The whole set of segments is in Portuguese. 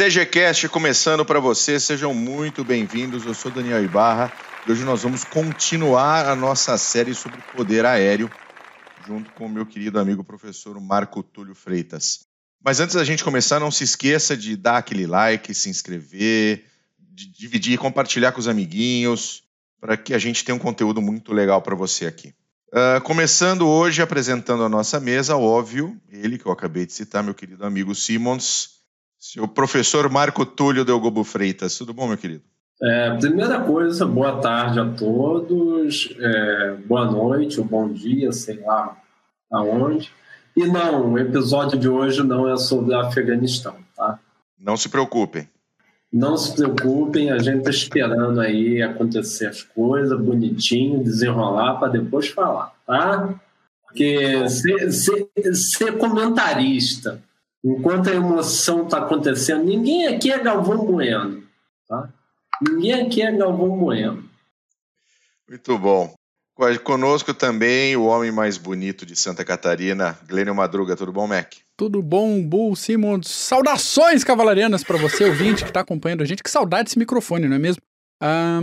CGCast começando para você, sejam muito bem-vindos. Eu sou Daniel Ibarra e hoje nós vamos continuar a nossa série sobre poder aéreo, junto com o meu querido amigo professor Marco Túlio Freitas. Mas antes da gente começar, não se esqueça de dar aquele like, se inscrever, dividir e compartilhar com os amiguinhos, para que a gente tenha um conteúdo muito legal para você aqui. Uh, começando hoje apresentando a nossa mesa, óbvio, ele que eu acabei de citar, meu querido amigo Simons, seu professor Marco Túlio Delgobo Freitas. Tudo bom, meu querido? É, primeira coisa, boa tarde a todos, é, boa noite ou bom dia, sei lá aonde. E não, o episódio de hoje não é sobre Afeganistão, tá? Não se preocupem. Não se preocupem, a gente está esperando aí acontecer as coisas, bonitinho, desenrolar para depois falar, tá? Porque ser, ser, ser comentarista Enquanto a emoção está acontecendo, ninguém aqui é Galvão Bueno. Tá? Ninguém aqui é Galvão Bueno. Muito bom. Conosco também o homem mais bonito de Santa Catarina, Glênio Madruga. Tudo bom, Mac? Tudo bom, Bull Simons. Saudações cavalarianas para você, ouvinte, que está acompanhando a gente. Que saudade desse microfone, não é mesmo? Ah,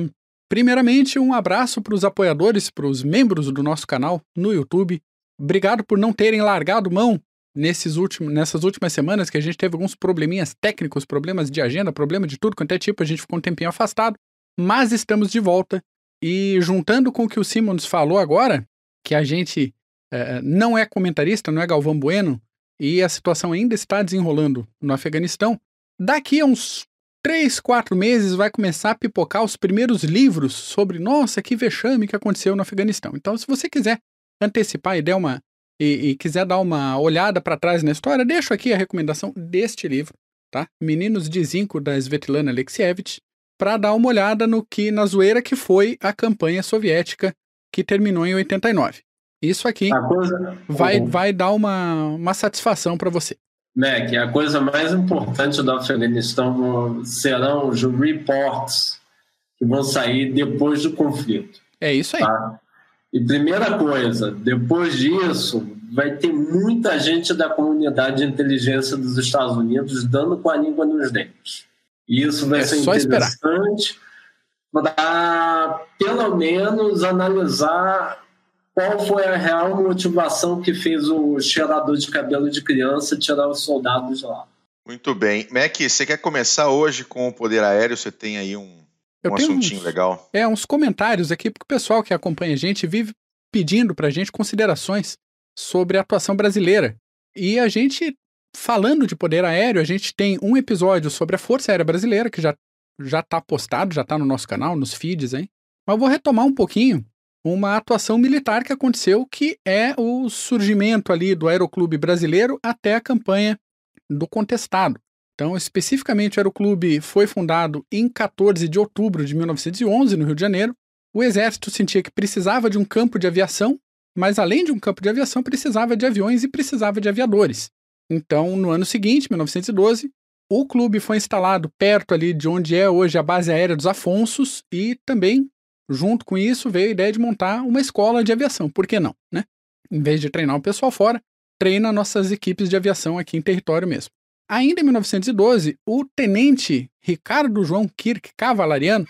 primeiramente, um abraço para os apoiadores, para os membros do nosso canal no YouTube. Obrigado por não terem largado mão nesses últimos, nessas últimas semanas que a gente teve alguns probleminhas técnicos, problemas de agenda, problema de tudo quanto é tipo, a gente ficou um tempinho afastado, mas estamos de volta. E juntando com o que o Simons falou agora, que a gente é, não é comentarista, não é Galvão Bueno, e a situação ainda está desenrolando no Afeganistão, daqui a uns três, quatro meses vai começar a pipocar os primeiros livros sobre, nossa, que vexame que aconteceu no Afeganistão. Então, se você quiser antecipar e der uma e, e quiser dar uma olhada para trás na história, deixo aqui a recomendação deste livro, tá? Meninos de Zinco, da Svetlana Alexievich, para dar uma olhada no que na zoeira que foi a campanha soviética que terminou em 89. Isso aqui coisa... vai, vai dar uma, uma satisfação para você. Mac, a coisa mais importante do Afeganistão serão os reports que vão sair depois do conflito. É isso aí. Tá? E primeira coisa, depois disso, vai ter muita gente da comunidade de inteligência dos Estados Unidos dando com a língua nos dentes. E isso vai é ser interessante para, pelo menos, analisar qual foi a real motivação que fez o cheirador de cabelo de criança tirar os soldados lá. Muito bem. Mac, você quer começar hoje com o poder aéreo? Você tem aí um, eu um assuntinho uns, legal. É, uns comentários aqui, porque o pessoal que acompanha a gente vive pedindo pra gente considerações sobre a atuação brasileira. E a gente, falando de poder aéreo, a gente tem um episódio sobre a Força Aérea Brasileira, que já, já tá postado, já tá no nosso canal, nos feeds, hein? Mas eu vou retomar um pouquinho uma atuação militar que aconteceu, que é o surgimento ali do Aeroclube Brasileiro até a campanha do Contestado. Então, especificamente, o Aeroclube foi fundado em 14 de outubro de 1911, no Rio de Janeiro. O Exército sentia que precisava de um campo de aviação, mas além de um campo de aviação, precisava de aviões e precisava de aviadores. Então, no ano seguinte, 1912, o clube foi instalado perto ali de onde é hoje a base aérea dos Afonsos e também, junto com isso, veio a ideia de montar uma escola de aviação. Por que não, né? Em vez de treinar o pessoal fora, treina nossas equipes de aviação aqui em território mesmo. Ainda em 1912, o tenente Ricardo João Kirk Cavalariano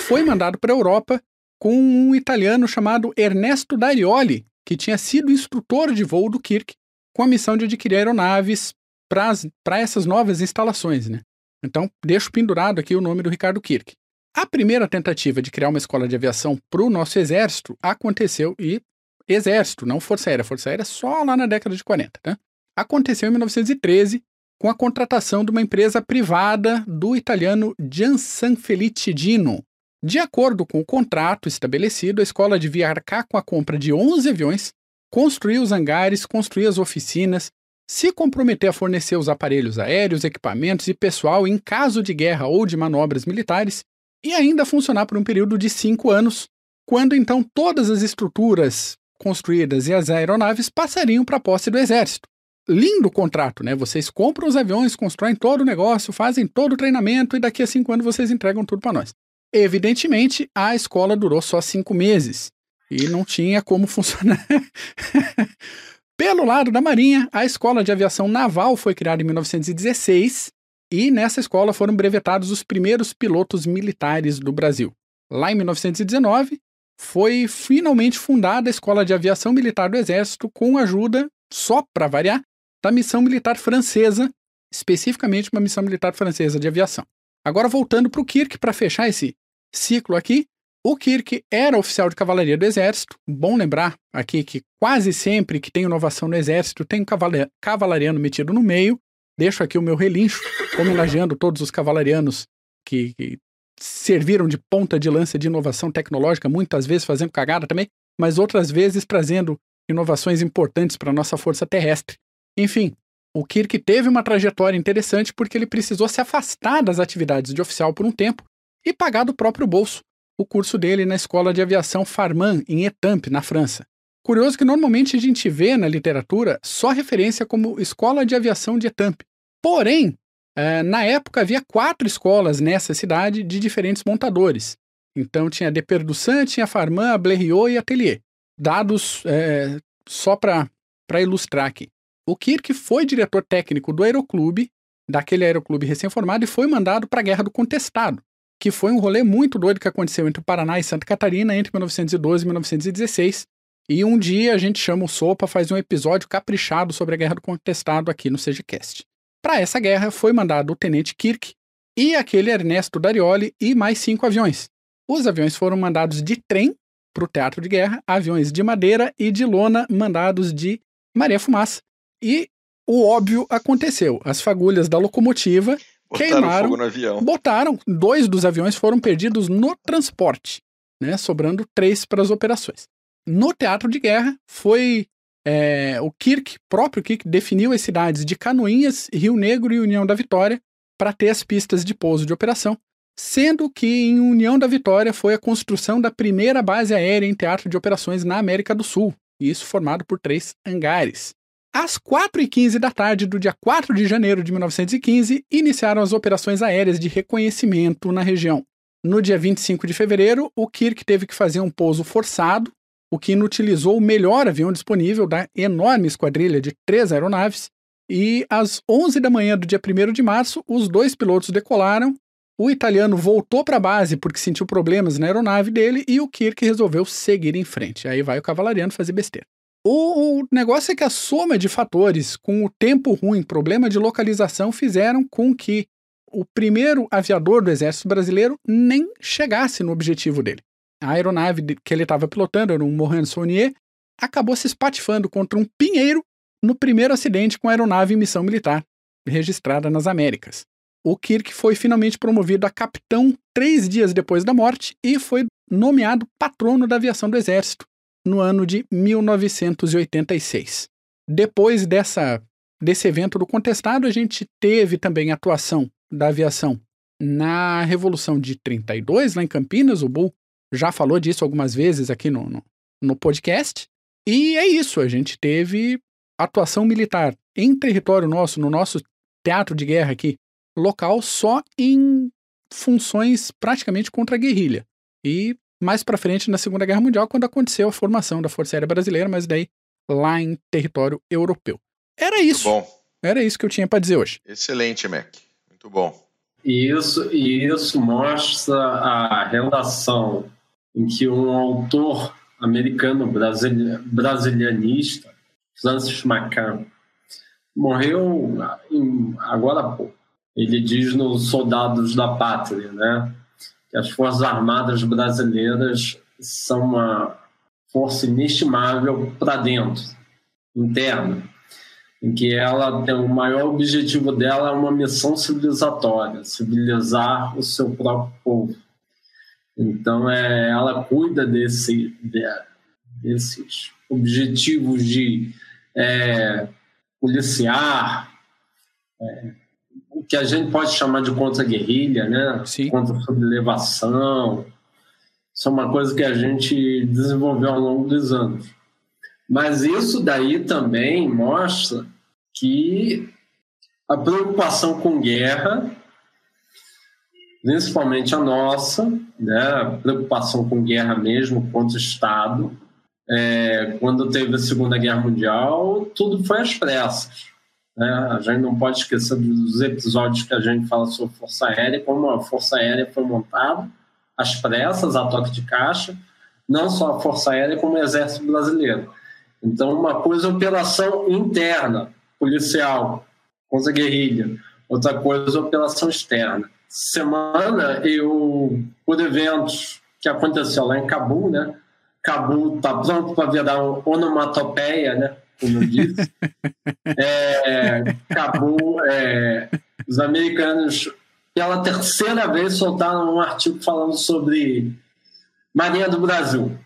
foi mandado para a Europa com um italiano chamado Ernesto Darioli, que tinha sido instrutor de voo do Kirk, com a missão de adquirir aeronaves para essas novas instalações. Né? Então, deixo pendurado aqui o nome do Ricardo Kirk. A primeira tentativa de criar uma escola de aviação para o nosso exército aconteceu, e exército, não Força Aérea, Força Aérea só lá na década de 40, né? Aconteceu em 1913 com a contratação de uma empresa privada do italiano Giansanfelice Dino. De acordo com o contrato estabelecido, a escola devia arcar com a compra de 11 aviões, construir os hangares, construir as oficinas, se comprometer a fornecer os aparelhos aéreos, equipamentos e pessoal em caso de guerra ou de manobras militares, e ainda funcionar por um período de cinco anos, quando então todas as estruturas construídas e as aeronaves passariam para a posse do exército lindo contrato, né? Vocês compram os aviões, constroem todo o negócio, fazem todo o treinamento e daqui a cinco anos vocês entregam tudo para nós. Evidentemente, a escola durou só cinco meses e não tinha como funcionar. Pelo lado da Marinha, a Escola de Aviação Naval foi criada em 1916 e nessa escola foram brevetados os primeiros pilotos militares do Brasil. Lá em 1919, foi finalmente fundada a Escola de Aviação Militar do Exército com ajuda, só para variar, da missão militar francesa, especificamente uma missão militar francesa de aviação. Agora voltando para o Kirk para fechar esse ciclo aqui, o Kirk era oficial de cavalaria do Exército. Bom lembrar aqui que quase sempre que tem inovação no Exército tem um cavalariano metido no meio. Deixo aqui o meu relincho, homenageando todos os cavalarianos que, que serviram de ponta de lança de inovação tecnológica, muitas vezes fazendo cagada também, mas outras vezes trazendo inovações importantes para a nossa força terrestre. Enfim, o Kirk teve uma trajetória interessante porque ele precisou se afastar das atividades de oficial por um tempo e pagar do próprio bolso o curso dele na Escola de Aviação Farman, em Etampes, na França. Curioso que normalmente a gente vê na literatura só referência como Escola de Aviação de Etampes. Porém, é, na época havia quatro escolas nessa cidade de diferentes montadores. Então tinha a Deperdussan, tinha Farman, a Blériot e Atelier. Dados é, só para ilustrar aqui. O Kirk foi diretor técnico do Aeroclube, daquele aeroclube recém-formado, e foi mandado para a Guerra do Contestado, que foi um rolê muito doido que aconteceu entre o Paraná e Santa Catarina entre 1912 e 1916. E um dia a gente chama o Sopa, faz um episódio caprichado sobre a Guerra do Contestado aqui no CGCast. Para essa guerra foi mandado o tenente Kirk e aquele Ernesto Darioli e mais cinco aviões. Os aviões foram mandados de trem para o teatro de guerra, aviões de madeira e de lona mandados de Maria Fumaça. E o óbvio aconteceu. As fagulhas da locomotiva botaram queimaram. Fogo no avião. Botaram. Dois dos aviões foram perdidos no transporte, né? Sobrando três para as operações. No teatro de guerra foi é, o Kirk, próprio Kirk, definiu as cidades de Canoinhas, Rio Negro e União da Vitória para ter as pistas de pouso de operação, sendo que em União da Vitória foi a construção da primeira base aérea em teatro de operações na América do Sul, isso formado por três hangares. Às 4h15 da tarde do dia 4 de janeiro de 1915, iniciaram as operações aéreas de reconhecimento na região. No dia 25 de fevereiro, o Kirk teve que fazer um pouso forçado, o que inutilizou o melhor avião disponível da enorme esquadrilha de três aeronaves. E às 11 da manhã do dia 1 de março, os dois pilotos decolaram. O italiano voltou para a base porque sentiu problemas na aeronave dele e o Kirk resolveu seguir em frente. Aí vai o cavalariano fazer besteira. O, o, negócio é que a soma de fatores, com o tempo ruim, problema de localização, fizeram com que o primeiro aviador do Exército Brasileiro nem chegasse no objetivo dele. A aeronave que ele estava pilotando, era um Mohan Saunier, acabou se espatifando contra um pinheiro no primeiro acidente com a aeronave em missão militar, registrada nas Américas. O Kirk foi finalmente promovido a capitão três dias depois da morte e foi nomeado patrono da aviação do Exército, no ano de 1986. Depois dessa, desse evento do contestado, a gente teve também atuação da aviação na Revolução de 32, lá em Campinas. O Bull já falou disso algumas vezes aqui no, no, no podcast. E é isso, a gente teve atuação militar em território nosso, no nosso teatro de guerra aqui, local, só em funções praticamente contra a guerrilha. E mais para frente na Segunda Guerra Mundial, quando aconteceu a formação da Força Aérea Brasileira, mas daí lá em território europeu. Era isso. Muito bom. Era isso que eu tinha para dizer hoje. Excelente, Mac. Muito bom. Isso, e isso mostra a relação em que um autor americano brasilianista, Francis McCann, morreu em, agora há pouco. Ele diz nos Soldados da Pátria, né? Que as Forças Armadas brasileiras são uma força inestimável para dentro, interna, em que ela tem o maior objetivo dela é uma missão civilizatória, civilizar o seu próprio povo. Então, é, ela cuida desse, de, desses objetivos de é, policiar, é, que a gente pode chamar de contra-guerrilha, né? Contra-sublevação. Isso é uma coisa que a gente desenvolveu ao longo dos anos. Mas isso daí também mostra que a preocupação com guerra, principalmente a nossa, né, a preocupação com guerra mesmo contra o Estado, é, quando teve a Segunda Guerra Mundial, tudo foi às pressas. Né? A gente não pode esquecer dos episódios que a gente fala sobre Força Aérea, como a Força Aérea foi montada, às pressas, a toque de caixa, não só a Força Aérea, como o Exército Brasileiro. Então, uma coisa é operação interna, policial, contra guerrilha, outra coisa é operação externa. Semana, eu, por eventos que aconteceu lá em Cabul, né? Cabul está pronto para virar onomatopeia, né? Como eu disse. é, Cabul, é, os americanos, pela terceira vez, soltaram um artigo falando sobre Marinha do Brasil.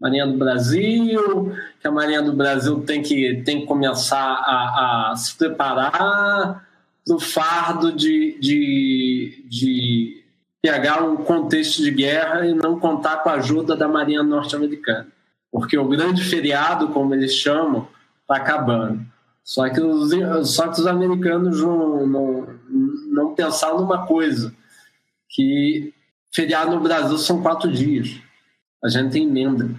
Marinha do Brasil, que a Marinha do Brasil tem que, tem que começar a, a se preparar para o fardo de, de, de pegar um contexto de guerra e não contar com a ajuda da Marinha Norte-Americana. Porque o grande feriado, como eles chamam, está acabando. Só que, os, só que os americanos não, não, não pensaram numa coisa, que feriado no Brasil são quatro dias. A gente tem emenda.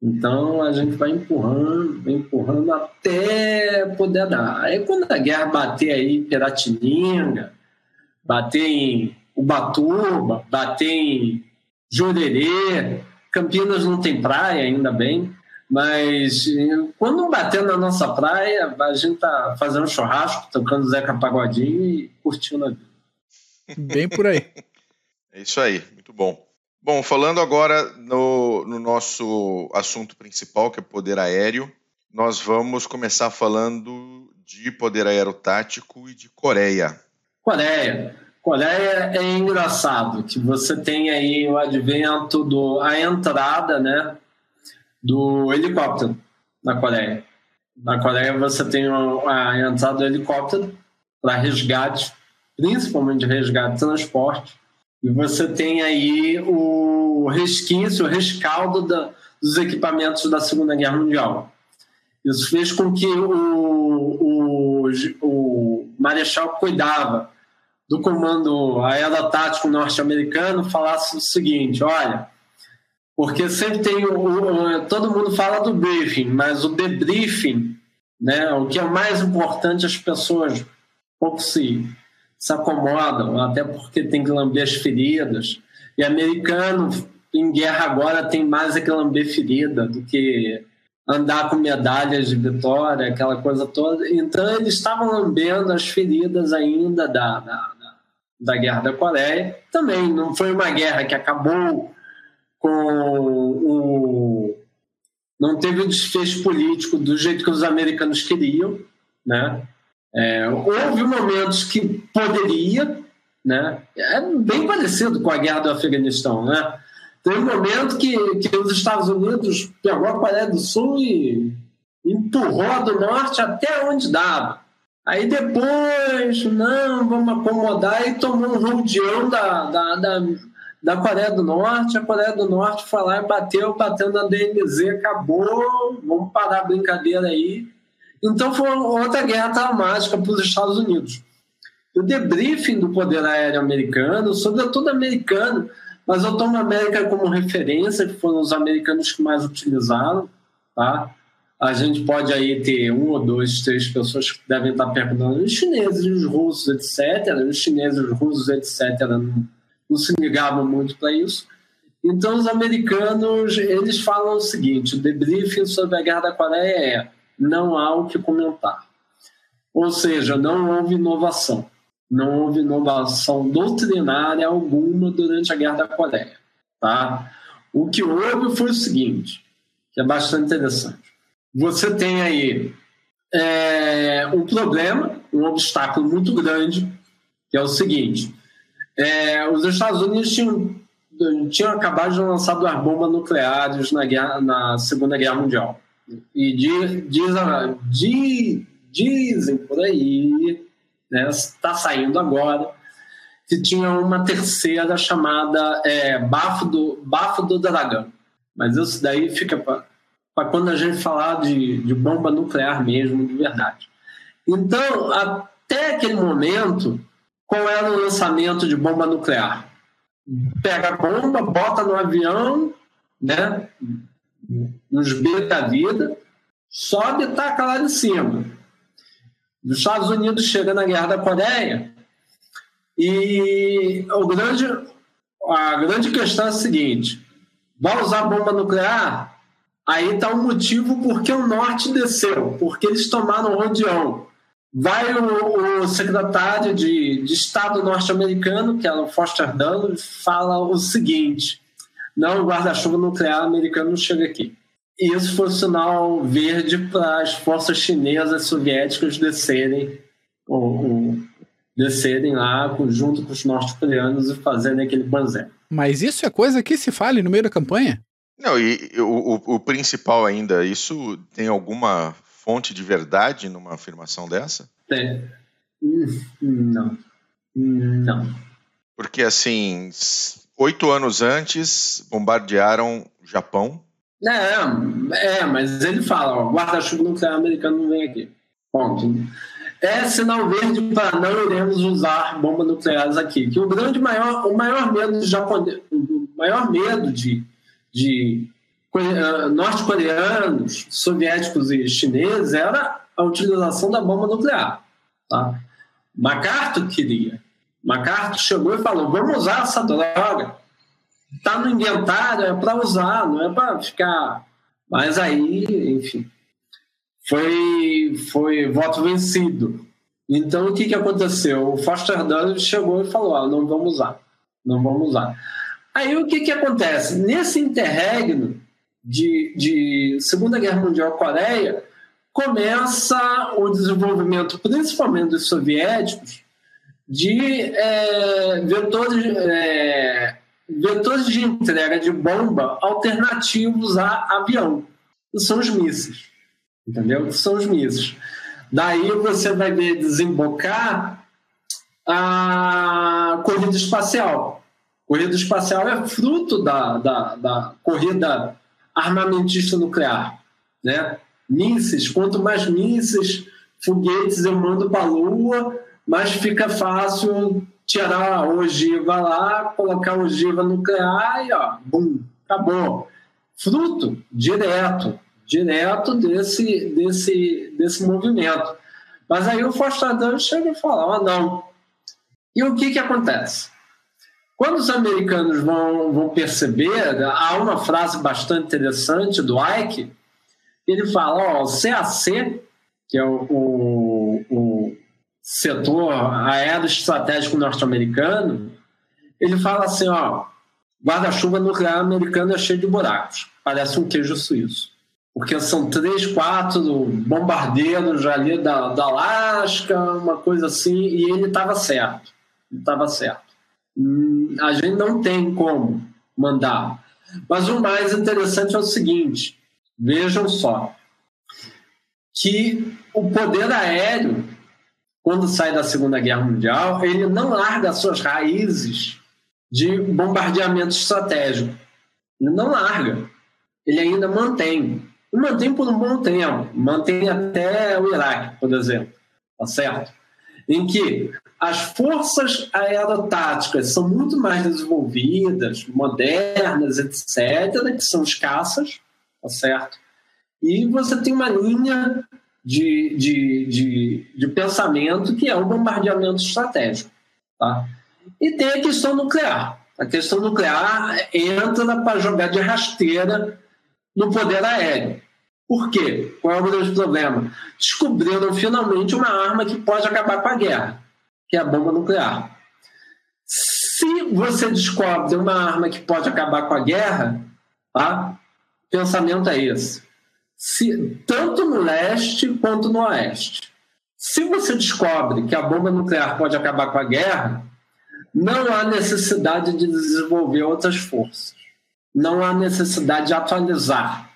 Então a gente vai empurrando, vai empurrando até poder dar. Aí quando a guerra bater aí em Piratininga, bater em Ubatuba, bater em Jurerê. Campinas não tem praia, ainda bem, mas quando bater na nossa praia, a gente tá fazendo churrasco, tocando Zeca Pagodinho e curtindo a vida. Bem por aí. É isso aí, muito bom. Bom, falando agora no, no nosso assunto principal, que é poder aéreo, nós vamos começar falando de poder aéreo tático e de Coreia. Coreia. Coreia é engraçado que você tem aí o advento do a entrada, né, do helicóptero na Coreia. Na Coreia você tem a entrada do helicóptero para resgate, principalmente resgate transporte. E você tem aí o resquício, o rescaldo da, dos equipamentos da Segunda Guerra Mundial. Isso fez com que o, o, o Marechal cuidava do comando aerotático norte-americano falasse o seguinte: olha, porque sempre tem o, o, todo mundo fala do briefing, mas o debriefing, né, o que é mais importante, as pessoas pouco se, se acomodam, até porque tem que lamber as feridas. E americano em guerra agora tem mais é que lamber ferida do que andar com medalhas de vitória, aquela coisa toda. Então eles estavam lambendo as feridas ainda da, da da Guerra da Coreia. Também não foi uma guerra que acabou com o. Não teve o desfecho político do jeito que os americanos queriam. Né? É, houve momentos que poderia, né? é bem parecido com a guerra do Afeganistão. Né? Teve um momento que, que os Estados Unidos pegou a Coreia do Sul e empurrou do Norte até onde dava. Aí depois, não, vamos acomodar e tomou um rodeão da, da, da, da Coreia do Norte. A Coreia do Norte foi lá e bateu, bateu na DMZ, acabou, vamos parar a brincadeira aí. Então foi outra guerra traumática para os Estados Unidos. O debriefing do poder aéreo americano, sobretudo americano, mas eu tomo a América como referência, que foram os americanos que mais utilizaram, tá? A gente pode aí ter um ou dois, três pessoas que devem estar perguntando, os chineses, os russos, etc. Os chineses, os russos, etc. não, não se ligavam muito para isso. Então, os americanos, eles falam o seguinte, o debriefing sobre a Guerra da Coreia é não há o que comentar. Ou seja, não houve inovação. Não houve inovação doutrinária alguma durante a Guerra da Coreia. Tá? O que houve foi o seguinte, que é bastante interessante você tem aí é, um problema, um obstáculo muito grande, que é o seguinte: é, os Estados Unidos tinham, tinham acabado de lançar duas bombas nucleares na, guerra, na Segunda Guerra Mundial. E diz, diz, dizem por aí, está né, saindo agora, que tinha uma terceira chamada é, Bafo, do, Bafo do Dragão. Mas isso daí fica para para quando a gente falar de, de bomba nuclear mesmo, de verdade. Então, até aquele momento, qual era o lançamento de bomba nuclear? Pega a bomba, bota no avião, né? nos B da vida, sobe e taca lá de cima. Os Estados Unidos chega na Guerra da Coreia e o grande, a grande questão é a seguinte: vai usar bomba nuclear? Aí está o motivo porque o norte desceu, porque eles tomaram o rodeão. Vai o, o secretário de, de Estado norte-americano, que é o Foster Dulles, fala o seguinte: não, o guarda-chuva nuclear americano não chega aqui. E isso foi o sinal verde para as forças chinesas soviéticas descerem, ou, ou, descerem lá junto com os norte-coreanos e fazerem aquele banzé. Mas isso é coisa que se fale no meio da campanha? Não, e o, o principal ainda, isso tem alguma fonte de verdade numa afirmação dessa? Tem. Não. Não. Porque, assim, oito anos antes, bombardearam o Japão. É, é, mas ele fala, guarda-chuva nuclear americano não vem aqui. Ponto. É sinal verde para não iremos usar bombas nucleares aqui. Que o grande maior, o maior medo de japonês, o maior medo de, de uh, norte-coreanos, soviéticos e chineses era a utilização da bomba nuclear. Tá? MacArthur queria. MacArthur chegou e falou: vamos usar essa droga. Está no inventário, é para usar, não é para ficar. Mas aí, enfim, foi, foi voto vencido. Então, o que, que aconteceu? O Foster Dulles chegou e falou: ah, não vamos usar, não vamos usar. Aí, o que, que acontece? Nesse interregno de, de Segunda Guerra Mundial Coreia, começa o desenvolvimento, principalmente dos soviéticos, de é, vetores, é, vetores de entrega de bomba alternativos a avião, que são os mísseis. Entendeu? Que são os mísseis. Daí você vai ver desembocar a corrida espacial. Corrida espacial é fruto da, da, da corrida armamentista nuclear. Né? Mísseis, quanto mais mísseis, foguetes eu mando para a Lua, mas fica fácil tirar a ogiva lá, colocar a ogiva nuclear e ó, bum, acabou. Fruto direto, direto desse, desse, desse movimento. Mas aí o Fostadão chega e fala, não. E o que que acontece? Quando os americanos vão, vão perceber, há uma frase bastante interessante do Ike, ele fala, ó, o CAC, que é o, o, o setor aeroestratégico norte-americano, ele fala assim, ó, guarda-chuva nuclear americano é cheio de buracos, parece um queijo suíço. Porque são três, quatro bombardeiros ali da, da Alasca, uma coisa assim, e ele estava certo. Estava certo. Hum, a gente não tem como mandar. Mas o mais interessante é o seguinte: vejam só, que o poder aéreo quando sai da Segunda Guerra Mundial, ele não larga suas raízes de bombardeamento estratégico. Ele não larga. Ele ainda mantém. E mantém por um bom tempo. Mantém até o Iraque, por exemplo. Tá certo? Em que as forças aerotáticas são muito mais desenvolvidas, modernas, etc., que são escassas, tá certo? E você tem uma linha de, de, de, de pensamento que é o bombardeamento estratégico. Tá? E tem a questão nuclear. A questão nuclear entra para jogar de rasteira no poder aéreo. Por quê? Qual é o grande problema? Descobriram finalmente uma arma que pode acabar com a guerra, que é a bomba nuclear. Se você descobre uma arma que pode acabar com a guerra, tá? o pensamento é esse se, tanto no leste quanto no oeste. Se você descobre que a bomba nuclear pode acabar com a guerra, não há necessidade de desenvolver outras forças. Não há necessidade de atualizar.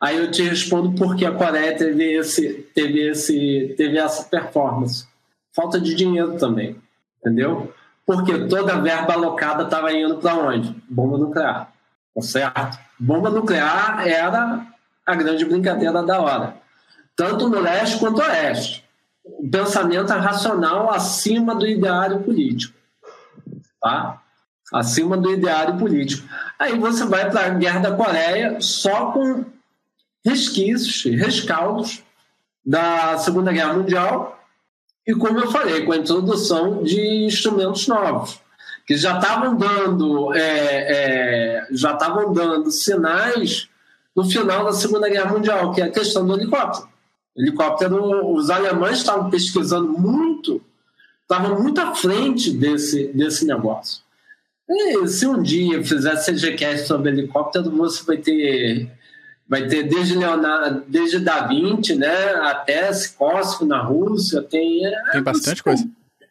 Aí eu te respondo por que a Coreia teve, esse, teve, esse, teve essa performance. Falta de dinheiro também, entendeu? Porque toda a verba alocada estava indo para onde? Bomba nuclear, tá certo? Bomba nuclear era a grande brincadeira da hora. Tanto no leste quanto no oeste. O pensamento racional acima do ideário político. Tá? Acima do ideário político. Aí você vai para a Guerra da Coreia só com resquícios, rescaldos da Segunda Guerra Mundial E como eu falei, com a introdução de instrumentos novos, que já estavam dando, é, é, já estavam dando sinais no final da Segunda Guerra Mundial, que é a questão do helicóptero. Helicóptero, os alemães estavam pesquisando muito, estavam muito à frente desse, desse negócio. E se um dia fizer CGCast sobre helicóptero, você vai ter vai ter desde Leonardo, desde Da Vinci, né, até Sikorsky na Rússia, tem é, tem bastante coisa.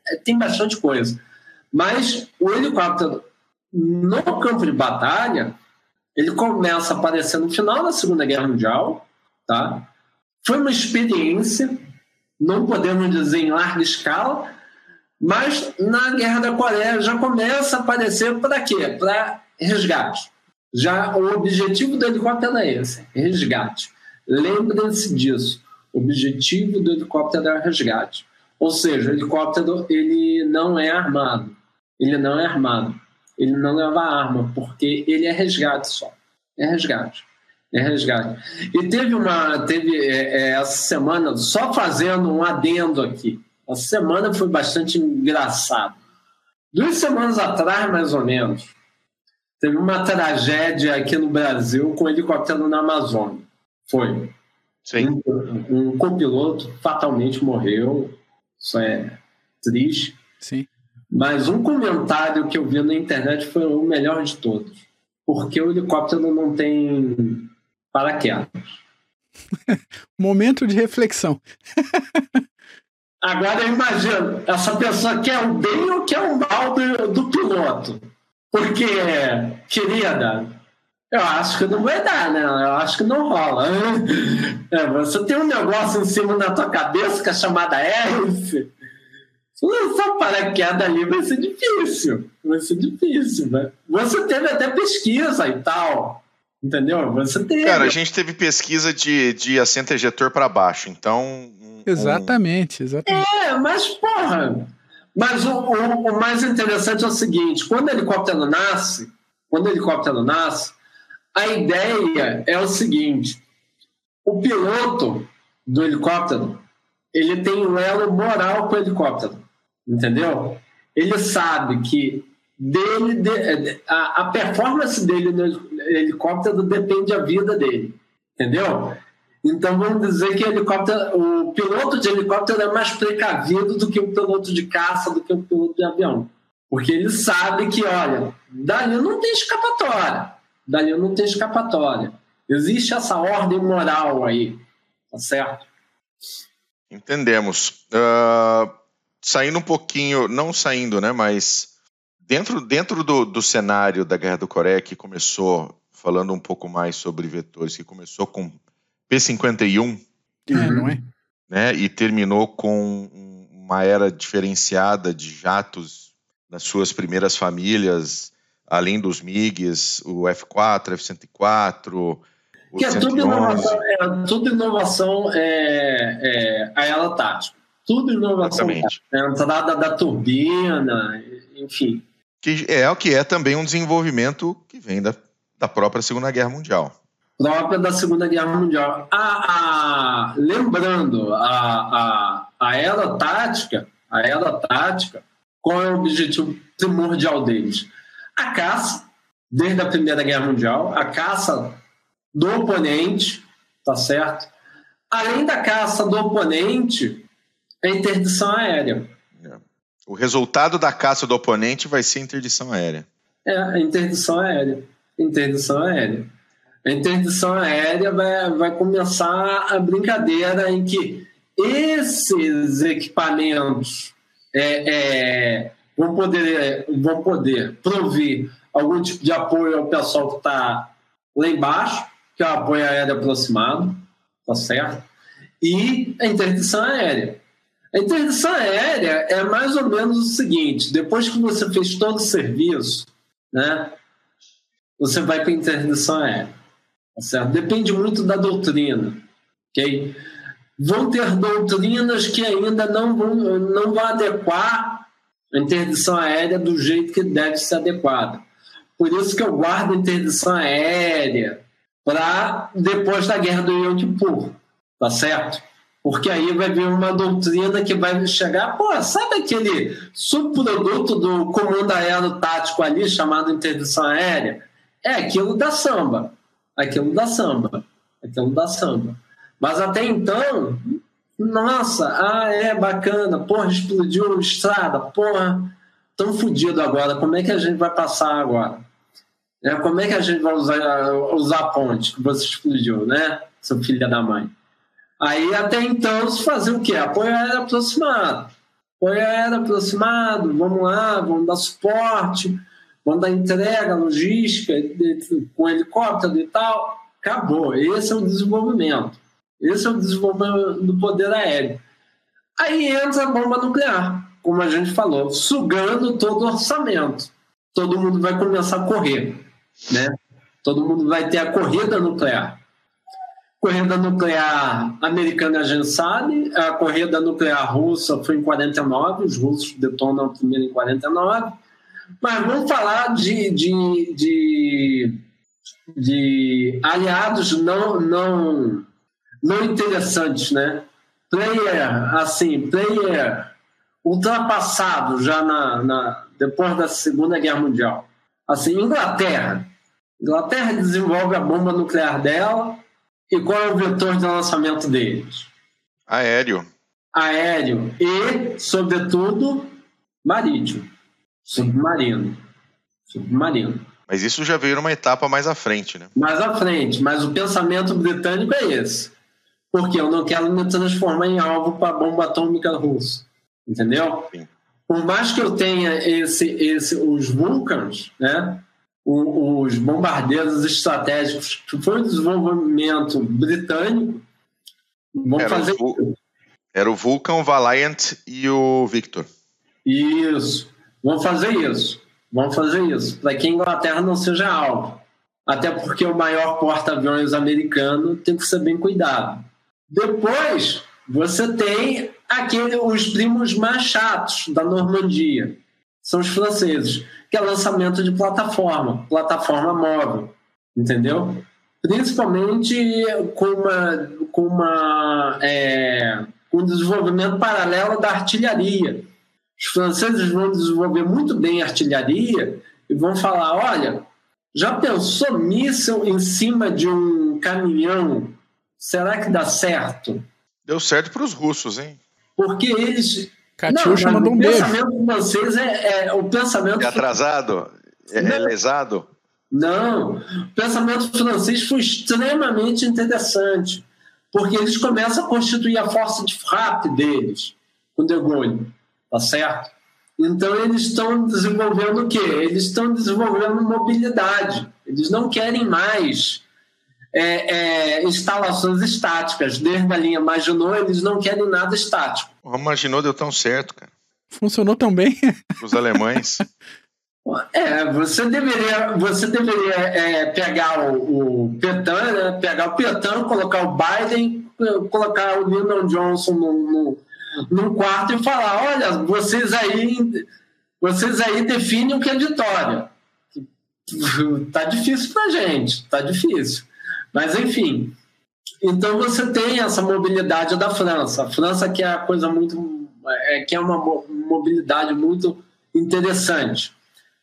É, tem bastante coisa. Mas o helicóptero no campo de batalha, ele começa a aparecer no final da Segunda Guerra Mundial, tá? Foi uma experiência, não podemos dizer em larga escala, mas na Guerra da Coreia já começa a aparecer para quê? Para resgate. Já o objetivo do helicóptero é esse, resgate. Lembrem-se disso. O objetivo do helicóptero é resgate. Ou seja, o helicóptero ele não é armado. Ele não é armado. Ele não leva arma, porque ele é resgate só. É resgate. É resgate. E teve uma. Teve é, é essa semana, só fazendo um adendo aqui. Essa semana foi bastante engraçado. Duas semanas atrás, mais ou menos, Teve uma tragédia aqui no Brasil com um helicóptero na Amazônia. Foi. Sim. Um, um copiloto fatalmente morreu. Isso é triste. Sim. Mas um comentário que eu vi na internet foi o melhor de todos. Porque o helicóptero não tem paraquedas. Momento de reflexão. Agora eu imagino, essa pessoa quer o bem ou quer o mal do, do piloto? Porque, querida, eu acho que não vai dar, né? Eu acho que não rola. É, você tem um negócio em cima da tua cabeça que é chamada hélice. Se lançar paraquedas ali vai ser difícil. Vai ser difícil, né? Você teve até pesquisa e tal. Entendeu? Você teve. Cara, a gente teve pesquisa de, de assento ejetor para baixo, então. Um... Exatamente, exatamente. É, mas, porra, mas o, o, o, mais interessante é o seguinte: quando o helicóptero nasce, quando o helicóptero nasce, a ideia é o seguinte: o piloto do helicóptero ele tem um elo moral com o helicóptero, entendeu? Ele sabe que dele, de, a, a performance dele no helicóptero depende da vida dele, entendeu? Então vamos dizer que helicóptero, o piloto de helicóptero é mais precavido do que o piloto de caça, do que o piloto de avião. Porque ele sabe que, olha, dali não tem escapatória. Dali não tem escapatória. Existe essa ordem moral aí, tá certo? Entendemos. Uh, saindo um pouquinho, não saindo, né, mas dentro, dentro do, do cenário da Guerra do Coreia, que começou, falando um pouco mais sobre vetores, que começou com P51. É, não é? Né, e terminou com uma era diferenciada de jatos nas suas primeiras famílias, além dos MiGs, o F4, F-104, o que é tudo inovação, é tudo inovação é, é, a ela tática. Tudo inovação Exatamente. tática. A entrada da turbina, enfim. Que é o que é também um desenvolvimento que vem da, da própria Segunda Guerra Mundial própria da Segunda Guerra Mundial. A, a, lembrando, a, a, a era tática, a era tática, qual é o objetivo primordial deles? A caça, desde a Primeira Guerra Mundial, a caça do oponente, tá certo? Além da caça do oponente, a interdição aérea. É. O resultado da caça do oponente vai ser interdição aérea. É, interdição aérea. Interdição aérea. A interdição aérea vai, vai começar a brincadeira em que esses equipamentos é, é, vão, poder, vão poder prover algum tipo de apoio ao pessoal que está lá embaixo, que é o apoio aéreo aproximado, tá certo? E a interdição aérea. A interdição aérea é mais ou menos o seguinte: depois que você fez todo o serviço, né, você vai para a interdição aérea. Tá certo? Depende muito da doutrina. Okay? Vão ter doutrinas que ainda não vão, não vão adequar a interdição aérea do jeito que deve ser adequada. Por isso que eu guardo a interdição aérea para depois da guerra do Yom Kippur, tá certo? Porque aí vai vir uma doutrina que vai chegar, pô, sabe aquele subproduto do comando aéreo tático ali, chamado interdição aérea? É aquilo da samba. Aquilo da samba. Aquilo da samba. Mas até então, nossa, ah, é bacana, porra, explodiu a estrada, porra, tão fodido agora, como é que a gente vai passar agora? É, como é que a gente vai usar, usar a ponte que você explodiu, né, seu filho da mãe? Aí até então se fazia o quê? Apoio aéreo aproximado. Apoio aéreo aproximado, vamos lá, vamos dar suporte, vamos dar entrega, logística, com helicóptero e tal. Acabou. Esse é o desenvolvimento. Esse é o desenvolvimento do poder aéreo. Aí entra a bomba nuclear, como a gente falou, sugando todo o orçamento. Todo mundo vai começar a correr, né? Todo mundo vai ter a corrida nuclear. Corrida nuclear americana a gente sabe, a corrida nuclear russa foi em 49, os russos detonam primeiro em 49. Mas vamos falar de, de, de, de aliados não, não, não interessantes, né? Player, assim, player ultrapassado já na, na, depois da Segunda Guerra Mundial. Assim, Inglaterra. Inglaterra desenvolve a bomba nuclear dela, e qual é o vetor de lançamento deles? Aéreo. Aéreo e, sobretudo, marítimo. Submarino. Submarino. Mas isso já veio numa etapa mais à frente, né? Mais à frente, mas o pensamento britânico é esse. Porque eu não quero me transformar em alvo para a bomba atômica russa. Entendeu? Sim. Por mais que eu tenha esse, esse, os Vulcans, né? os bombardeiros estratégicos, que foi um desenvolvimento britânico, vão era fazer. O, era o Vulcan, o Valiant e o Victor. Isso. Vão fazer isso. Vão fazer isso. Para que a Inglaterra não seja alvo. Até porque o maior porta-aviões americano tem que ser bem cuidado. Depois, você tem aquele, os primos mais chatos da Normandia. São os franceses que é lançamento de plataforma, plataforma móvel, entendeu? Principalmente com uma, com uma é, um desenvolvimento paralelo da artilharia. Os franceses vão desenvolver muito bem a artilharia e vão falar: olha, já pensou míssil em cima de um caminhão? Será que dá certo? Deu certo para os russos, hein? Porque eles Catiuxa mandou um beijo. O pensamento francês é, é o pensamento. É atrasado? É, é lesado? Não. O pensamento francês foi extremamente interessante, porque eles começam a constituir a força de frappe deles, com De Gaulle, tá certo? Então eles estão desenvolvendo o quê? Eles estão desenvolvendo mobilidade. Eles não querem mais é, é, instalações estáticas. Desde a linha Maginot, eles não querem nada estático. O Maginot deu tão certo, cara. Funcionou tão bem. Os alemães. É, você deveria, você deveria é, pegar o, o Petan, né? pegar o Petan, colocar o Biden, colocar o Lyndon Johnson no, no, num quarto e falar: olha, vocês aí, vocês aí definem o que é vitória. Tá difícil pra gente, tá difícil. Mas, enfim, então você tem essa mobilidade da França. A França que é a coisa muito. É, que é uma mobilidade muito interessante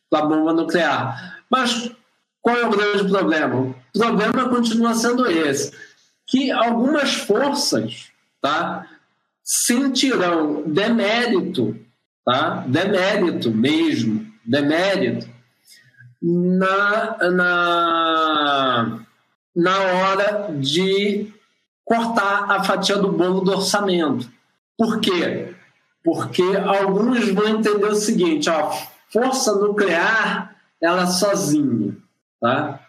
para a bomba nuclear. Mas qual é o grande problema? O problema continua sendo esse: que algumas forças tá, sentirão demérito, tá, demérito mesmo, demérito, na, na na hora de cortar a fatia do bolo do orçamento. Por quê? Porque alguns vão entender o seguinte, ó, força nuclear, ela sozinha, tá?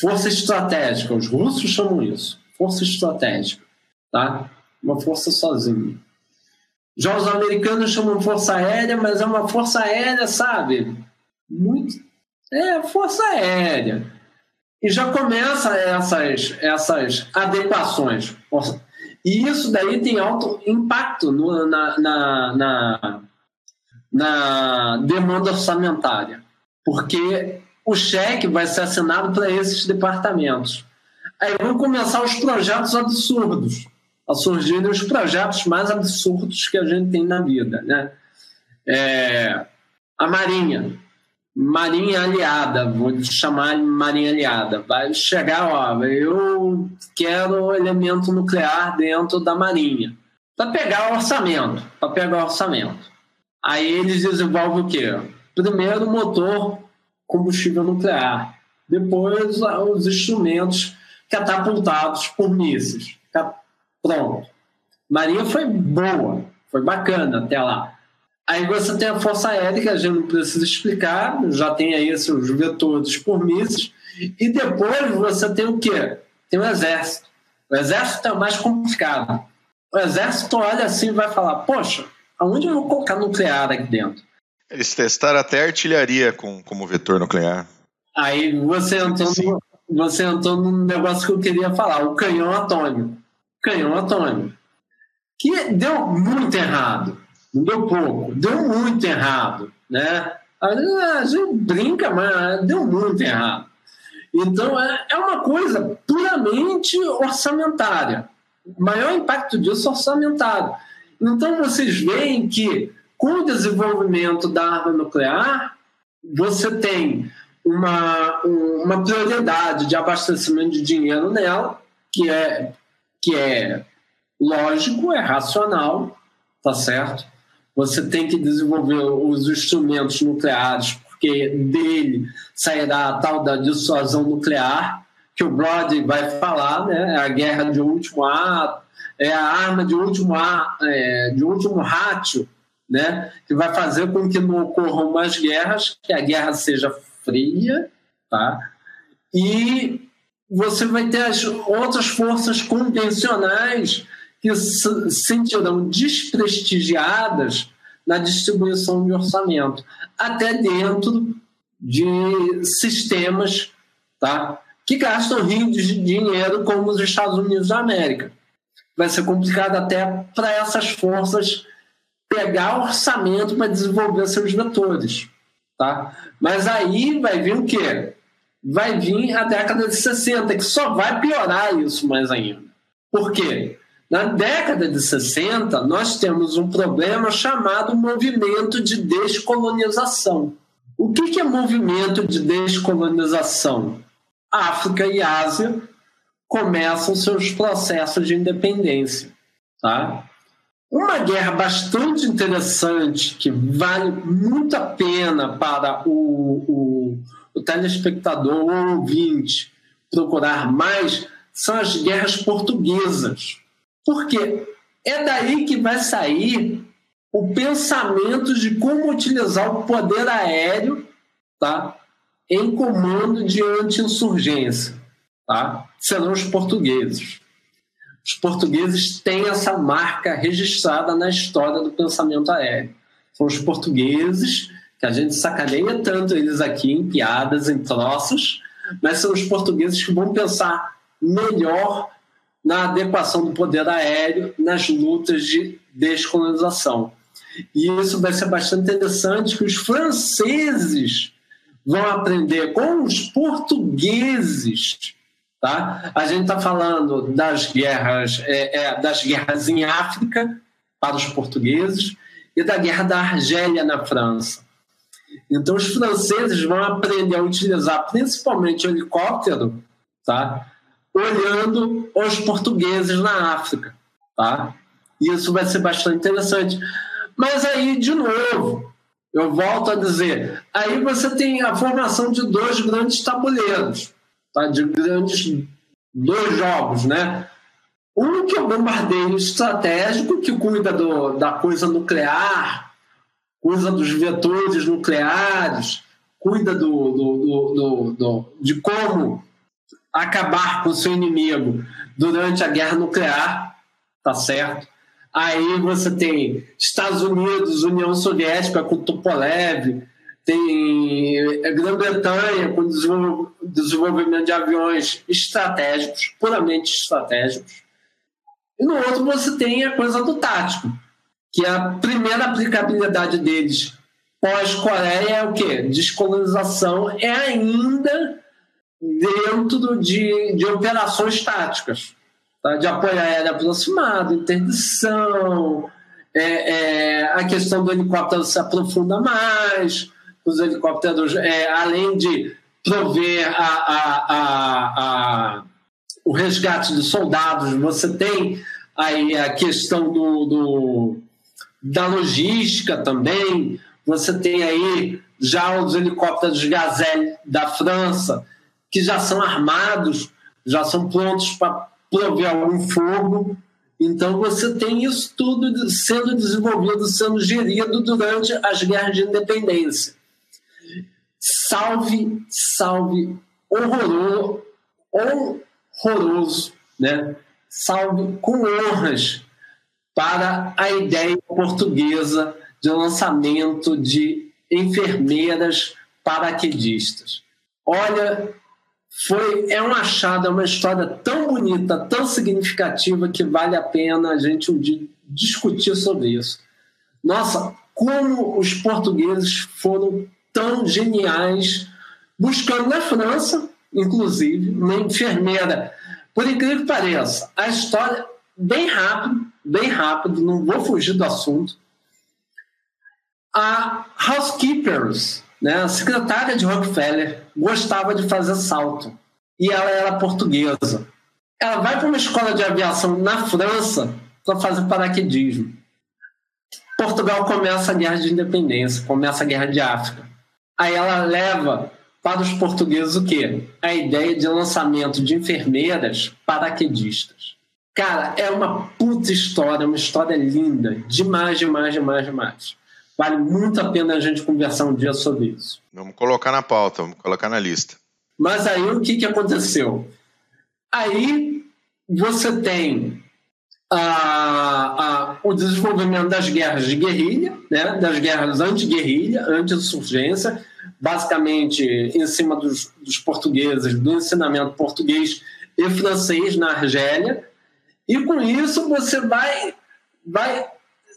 Força estratégica, os russos chamam isso, força estratégica, tá? Uma força sozinha. Já os americanos chamam força aérea, mas é uma força aérea, sabe? Muito. É, força aérea e já começa essas, essas adequações. E isso daí tem alto impacto no, na, na, na, na demanda orçamentária, porque o cheque vai ser assinado para esses departamentos. Aí vão começar os projetos absurdos, a surgirem os projetos mais absurdos que a gente tem na vida. Né? É, a Marinha, Marinha Aliada, vou chamar Marinha Aliada, vai chegar, ó, eu quero elemento nuclear dentro da Marinha, para pegar o orçamento, para pegar o orçamento. Aí eles desenvolvem o quê? Primeiro motor combustível nuclear, depois os instrumentos catapultados por mísseis. Pronto. Marinha foi boa, foi bacana até lá. Aí você tem a Força Aérea, que a gente não precisa explicar, já tem aí seus vetores por mísseis. E depois você tem o quê? Tem o Exército. O Exército é mais complicado. O Exército olha assim e vai falar: Poxa, aonde eu vou colocar nuclear aqui dentro? Eles testaram até artilharia com, como vetor nuclear. Aí você entrou, no, você entrou num negócio que eu queria falar: o canhão atômico canhão atômico. Que deu muito errado. Não deu pouco, deu muito errado. Né? A gente brinca, mas deu muito errado. Então, é, é uma coisa puramente orçamentária. O maior impacto disso é orçamentário. Então, vocês veem que, com o desenvolvimento da arma nuclear, você tem uma, uma prioridade de abastecimento de dinheiro nela, que é que é lógico, é racional, tá certo? Você tem que desenvolver os instrumentos nucleares, porque dele sairá a tal da dissuasão nuclear, que o Brody vai falar, né? É a guerra de último ato, é a arma de último, é, de último ratio, né? Que vai fazer com que não ocorram mais guerras, que a guerra seja fria, tá? E você vai ter as outras forças convencionais que se sentirão desprestigiadas na distribuição de orçamento, até dentro de sistemas tá, que gastam rios de dinheiro, como os Estados Unidos da América. Vai ser complicado até para essas forças pegar orçamento para desenvolver seus vetores. Tá? Mas aí vai vir o quê? Vai vir a década de 60, que só vai piorar isso mais ainda. Por quê? Na década de 60, nós temos um problema chamado movimento de descolonização. O que é movimento de descolonização? África e Ásia começam seus processos de independência. Tá? Uma guerra bastante interessante, que vale muito a pena para o, o o telespectador ou ouvinte procurar mais são as guerras portuguesas. Porque é daí que vai sair o pensamento de como utilizar o poder aéreo tá, em comando de anti-insurgência. Tá? Serão os portugueses. Os portugueses têm essa marca registrada na história do pensamento aéreo. São os portugueses que a gente sacaneia tanto eles aqui em piadas, em troços, mas são os portugueses que vão pensar melhor na adequação do poder aéreo nas lutas de descolonização. E isso vai ser bastante interessante que os franceses vão aprender com os portugueses. Tá? A gente está falando das guerras, é, é, das guerras em África para os portugueses e da guerra da Argélia na França. Então, os franceses vão aprender a utilizar principalmente o helicóptero, tá? olhando os portugueses na África. Tá? Isso vai ser bastante interessante. Mas aí, de novo, eu volto a dizer, aí você tem a formação de dois grandes tabuleiros, tá? de grandes dois jogos, né? Um que é o bombardeio estratégico, que cuida do, da coisa nuclear, usa dos vetores nucleares, cuida do, do, do, do, de como acabar com o seu inimigo durante a guerra nuclear, tá certo? Aí você tem Estados Unidos, União Soviética com Tupolev, tem Grã-Bretanha com desenvolvimento de aviões estratégicos, puramente estratégicos. E no outro você tem a coisa do tático, que a primeira aplicabilidade deles pós-Coreia é o quê? Descolonização é ainda dentro de, de operações táticas, tá? de apoio aéreo aproximado, interdição, é, é, a questão do helicóptero se aprofunda mais, os helicópteros, é, além de prover a, a, a, o resgate de soldados, você tem aí a questão do, do, da logística também, você tem aí já os helicópteros Gazelle da França, que já são armados, já são prontos para prover algum fogo. Então você tem isso tudo sendo desenvolvido, sendo gerido durante as guerras de independência. Salve, salve, horroroso, horroroso, né? Salve com honras para a ideia portuguesa de lançamento de enfermeiras paraquedistas. Olha, foi é um achado, é uma história tão bonita, tão significativa que vale a pena a gente um dia discutir sobre isso. Nossa, como os portugueses foram tão geniais buscando na França, inclusive, uma enfermeira. Por incrível que pareça, a história bem rápido, bem rápido, não vou fugir do assunto. A housekeepers, né, a secretária de Rockefeller, gostava de fazer salto e ela era portuguesa. Ela vai para uma escola de aviação na França para fazer paraquedismo. Portugal começa a guerra de independência, começa a guerra de África. Aí ela leva para os portugueses o quê? A ideia de lançamento de enfermeiras paraquedistas. Cara, é uma puta história, uma história linda, demais, demais, demais, demais. Vale muito a pena a gente conversar um dia sobre isso. Vamos colocar na pauta, vamos colocar na lista. Mas aí o que, que aconteceu? Aí você tem a, a, o desenvolvimento das guerras de guerrilha, né, das guerras anti-guerrilha, anti-insurgência, basicamente em cima dos, dos portugueses, do ensinamento português e francês na Argélia. E com isso você vai, vai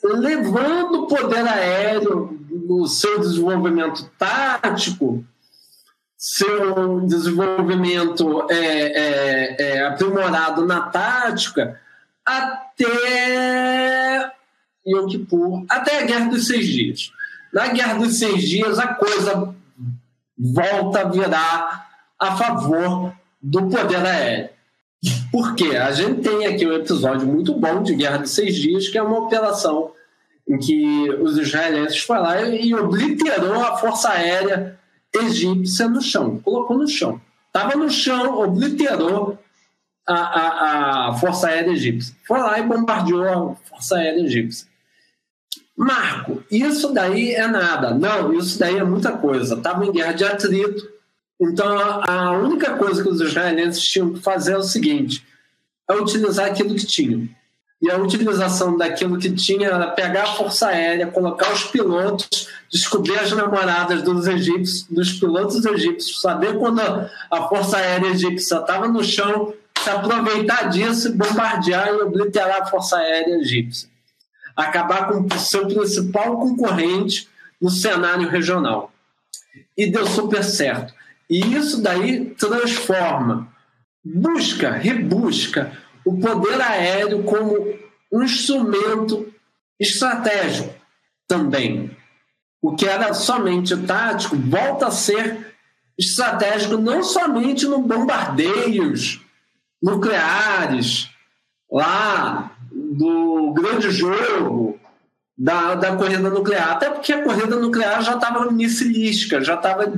levando o poder aéreo no seu desenvolvimento tático, seu desenvolvimento é, é, é, aprimorado na tática, até Yom Kippur, até a Guerra dos Seis Dias. Na Guerra dos Seis Dias, a coisa volta a virar a favor do poder aéreo. Por quê? A gente tem aqui um episódio muito bom de Guerra de Seis Dias, que é uma operação em que os israelenses foram lá e obliterou a força aérea egípcia no chão, colocou no chão. Estava no chão, obliterou a, a, a força aérea egípcia. Foi lá e bombardeou a força aérea egípcia. Marco, isso daí é nada. Não, isso daí é muita coisa. Estava em guerra de atrito, então, a única coisa que os israelenses tinham que fazer é o seguinte: é utilizar aquilo que tinham. E a utilização daquilo que tinha era pegar a força aérea, colocar os pilotos, descobrir as namoradas dos egípcios, dos pilotos egípcios, saber quando a força aérea egípcia estava no chão, se aproveitar disso bombardear e obliterar a força aérea egípcia. Acabar com o seu principal concorrente no cenário regional. E deu super certo. E isso daí transforma, busca, rebusca o poder aéreo como um instrumento estratégico também. O que era somente tático volta a ser estratégico não somente no bombardeios nucleares, lá do grande jogo da, da corrida nuclear, até porque a corrida nuclear já estava missilística, já estava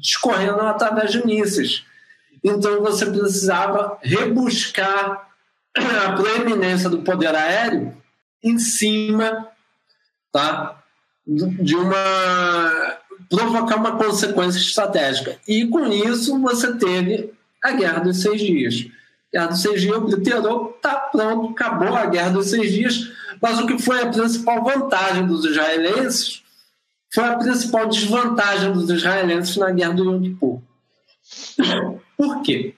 discorrendo através de mísseis. Então você precisava rebuscar a proeminência do poder aéreo em cima tá, de uma provocar uma consequência estratégica. E com isso você teve a Guerra dos Seis Dias. A Guerra dos Seis Dias obliterou, tá pronto, acabou a Guerra dos Seis Dias. Mas o que foi a principal vantagem dos israelenses foi a principal desvantagem dos israelenses na guerra do Yom Kippur. Por quê?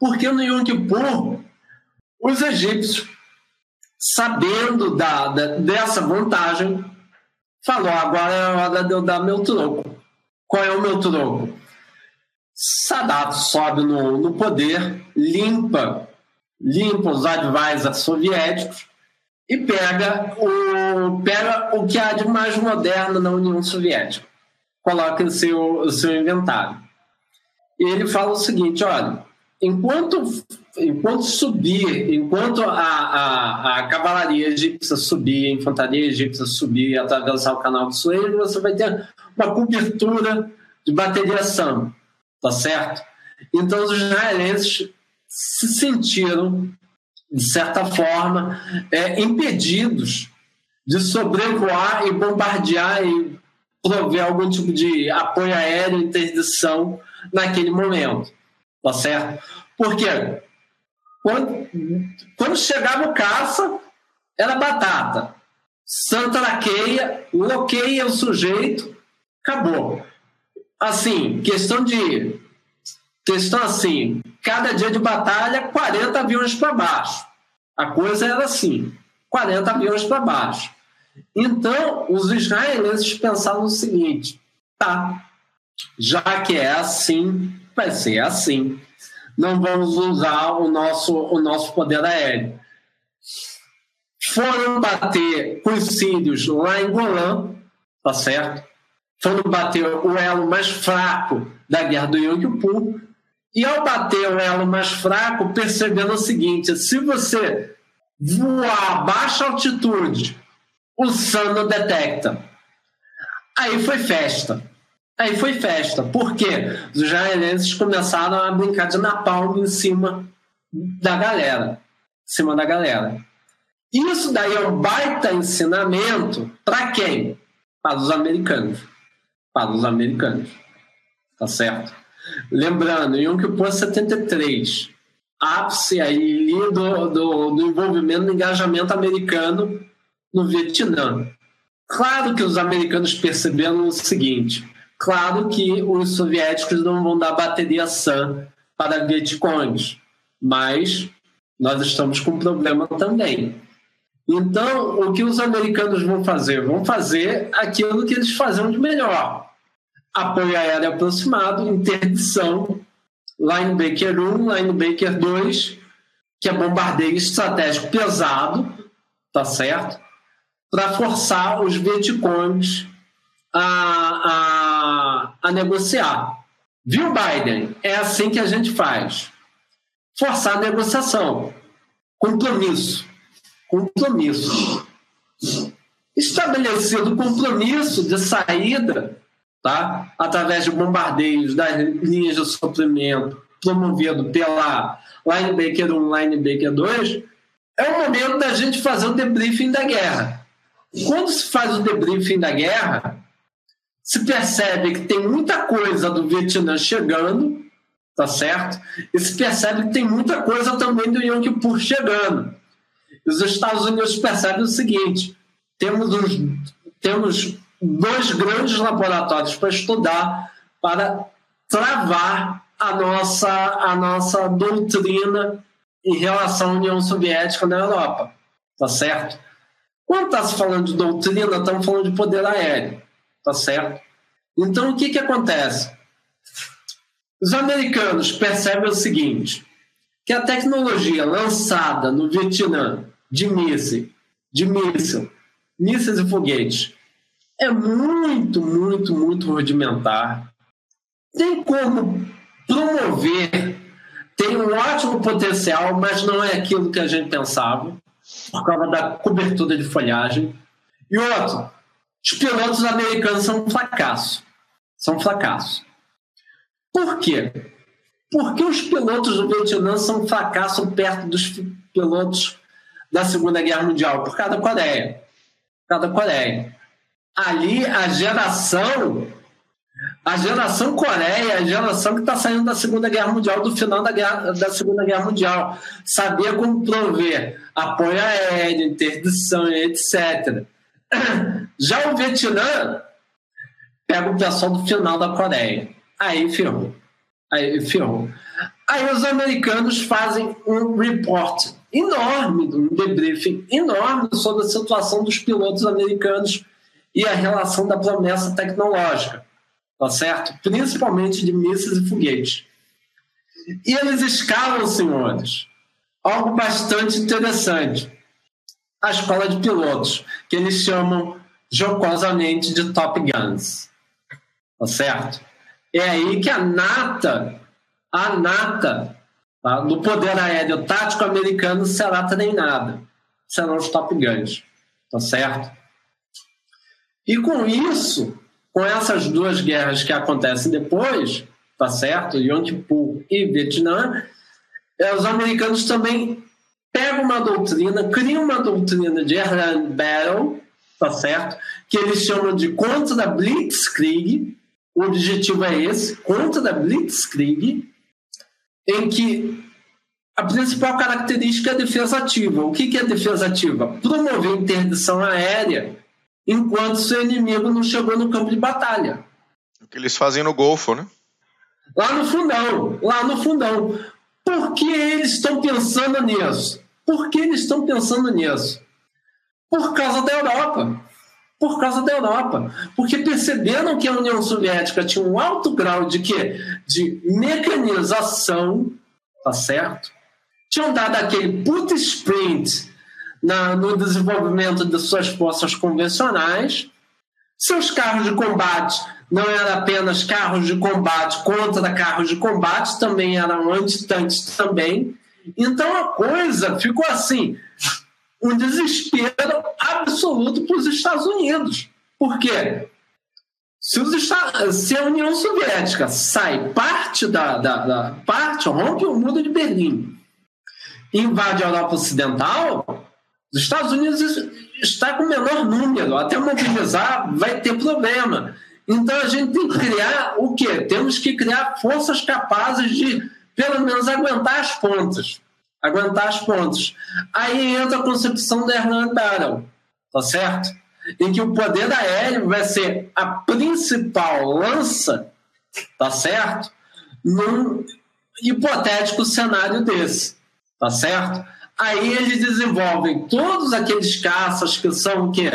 Porque no Yom Kippur, os egípcios, sabendo da, da, dessa vantagem, falou: agora é hora de eu dar meu troco. Qual é o meu troco? Sadat sobe no, no poder, limpa limpa os advisors soviéticos e pega o, pega o que há de mais moderno na União Soviética, coloca em seu, o seu inventário. E ele fala o seguinte: olha, enquanto, enquanto subir, enquanto a, a, a cavalaria egípcia subir, a infantaria egípcia subir atravessar o canal do Suez, você vai ter uma cobertura de bateria SAM, tá certo? Então os israelenses se sentiram, de certa forma, é, impedidos de sobrevoar e bombardear e prover algum tipo de apoio aéreo, interdição naquele momento, tá certo? Porque quando, quando chegava o caça, era batata. Santa laqueia, loqueia o sujeito, acabou. Assim, questão de. Questão assim, cada dia de batalha, 40 aviões para baixo. A coisa era assim: 40 aviões para baixo. Então, os israelenses pensaram o seguinte: tá, já que é assim, vai ser assim. Não vamos usar o nosso, o nosso poder aéreo. Foram bater com os sírios lá em Golã, tá certo? Foram bater o elo mais fraco da guerra do Yom Kippur. E ao bater o elo mais fraco, percebendo o seguinte: se você voar a baixa altitude, o SAN detecta. Aí foi festa. Aí foi festa. Por quê? Os israelenses começaram a brincar de napalm em cima da galera. Em cima da galera. Isso daí é um baita ensinamento para quem? Para os americanos. Para os americanos. Tá certo? Lembrando, Yom Kippur 73, ápice aí do, do, do envolvimento do engajamento americano no Vietnã. Claro que os americanos perceberam o seguinte: Claro que os soviéticos não vão dar bateria SAM para Vietcongs, mas nós estamos com um problema também. Então, o que os americanos vão fazer? Vão fazer aquilo que eles faziam de melhor: apoio aéreo aproximado, interdição, Linebacker 1, Linebacker 2, que é bombardeio estratégico pesado, tá certo? Para forçar os Vietcongs a, a, a negociar. Viu, Biden? É assim que a gente faz. Forçar a negociação. Compromisso. Compromisso. Estabelecido compromisso de saída, tá? através de bombardeios das linhas de suprimento promovido pela Linebacker 1, Linebacker 2, é o momento da gente fazer o debriefing da guerra. Quando se faz o debriefing da guerra, se percebe que tem muita coisa do Vietnã chegando, tá certo? E se percebe que tem muita coisa também do Yom Kippur chegando. E os Estados Unidos percebem o seguinte: temos, temos dois grandes laboratórios para estudar, para travar a nossa, a nossa doutrina em relação à União Soviética na Europa, tá certo? Quando está se falando de doutrina, estamos falando de poder aéreo tá certo? Então, o que, que acontece? Os americanos percebem o seguinte, que a tecnologia lançada no Vietnã de míssil, de míssil, mísseis e foguetes, é muito, muito, muito rudimentar. Tem como promover, tem um ótimo potencial, mas não é aquilo que a gente pensava, por causa da cobertura de folhagem. E outro, os pilotos americanos são um fracasso. São um fracasso. Por quê? Porque os pilotos do Vietnã são um fracasso perto dos pilotos da Segunda Guerra Mundial, por causa da Coreia. Por causa da Coreia. Ali, a geração a geração Coreia, a geração que está saindo da Segunda Guerra Mundial, do final da, guerra, da Segunda Guerra Mundial, sabia como prover apoio aéreo, interdição, etc. Já o Vietnã pega o pessoal do final da Coreia. Aí ferrou. Aí ferrou. Aí os americanos fazem um report enorme, um debriefing enorme sobre a situação dos pilotos americanos e a relação da promessa tecnológica, tá certo? Principalmente de mísseis e foguetes. E eles escalam, senhores, algo bastante interessante. A escola de pilotos, que eles chamam jocosamente de Top Guns. Tá certo? É aí que a nata, a nata tá, do poder aéreo tático americano será treinada. Serão os Top Guns. Tá certo? E com isso, com essas duas guerras que acontecem depois, tá certo? Yom Kippur e Vietnã, é, os americanos também pegam uma doutrina, criam uma doutrina de Airland Battle, tá certo? Que eles chamam de contra Blitzkrieg. O objetivo é esse, contra Blitzkrieg, em que a principal característica é a defesa ativa. O que é defesa ativa? Promover interdição aérea enquanto seu inimigo não chegou no campo de batalha. O que eles fazem no Golfo, né? Lá no fundão, lá no fundão. Por que eles estão pensando nisso? Por que eles estão pensando nisso? Por causa da Europa. Por causa da Europa. Porque perceberam que a União Soviética tinha um alto grau de quê? De mecanização, tá certo? Tinham dado aquele put sprint na, no desenvolvimento de suas forças convencionais. Seus carros de combate não eram apenas carros de combate contra carros de combate, também eram antitanques também. Então a coisa ficou assim, um desespero absoluto para os Estados Unidos. Por quê? Se, os Estados, se a União Soviética sai parte da, da, da parte, rompe o muro de Berlim, invade a Europa Ocidental, os Estados Unidos está com menor número, até mobilizar vai ter problema. Então a gente tem que criar o quê? Temos que criar forças capazes de, pelo menos, aguentar as pontas. Aguentar as pontas. Aí entra a concepção da Hernand Battle, tá certo? Em que o poder aéreo vai ser a principal lança, tá certo? Num hipotético cenário desse, tá certo? Aí eles desenvolvem todos aqueles caças que são que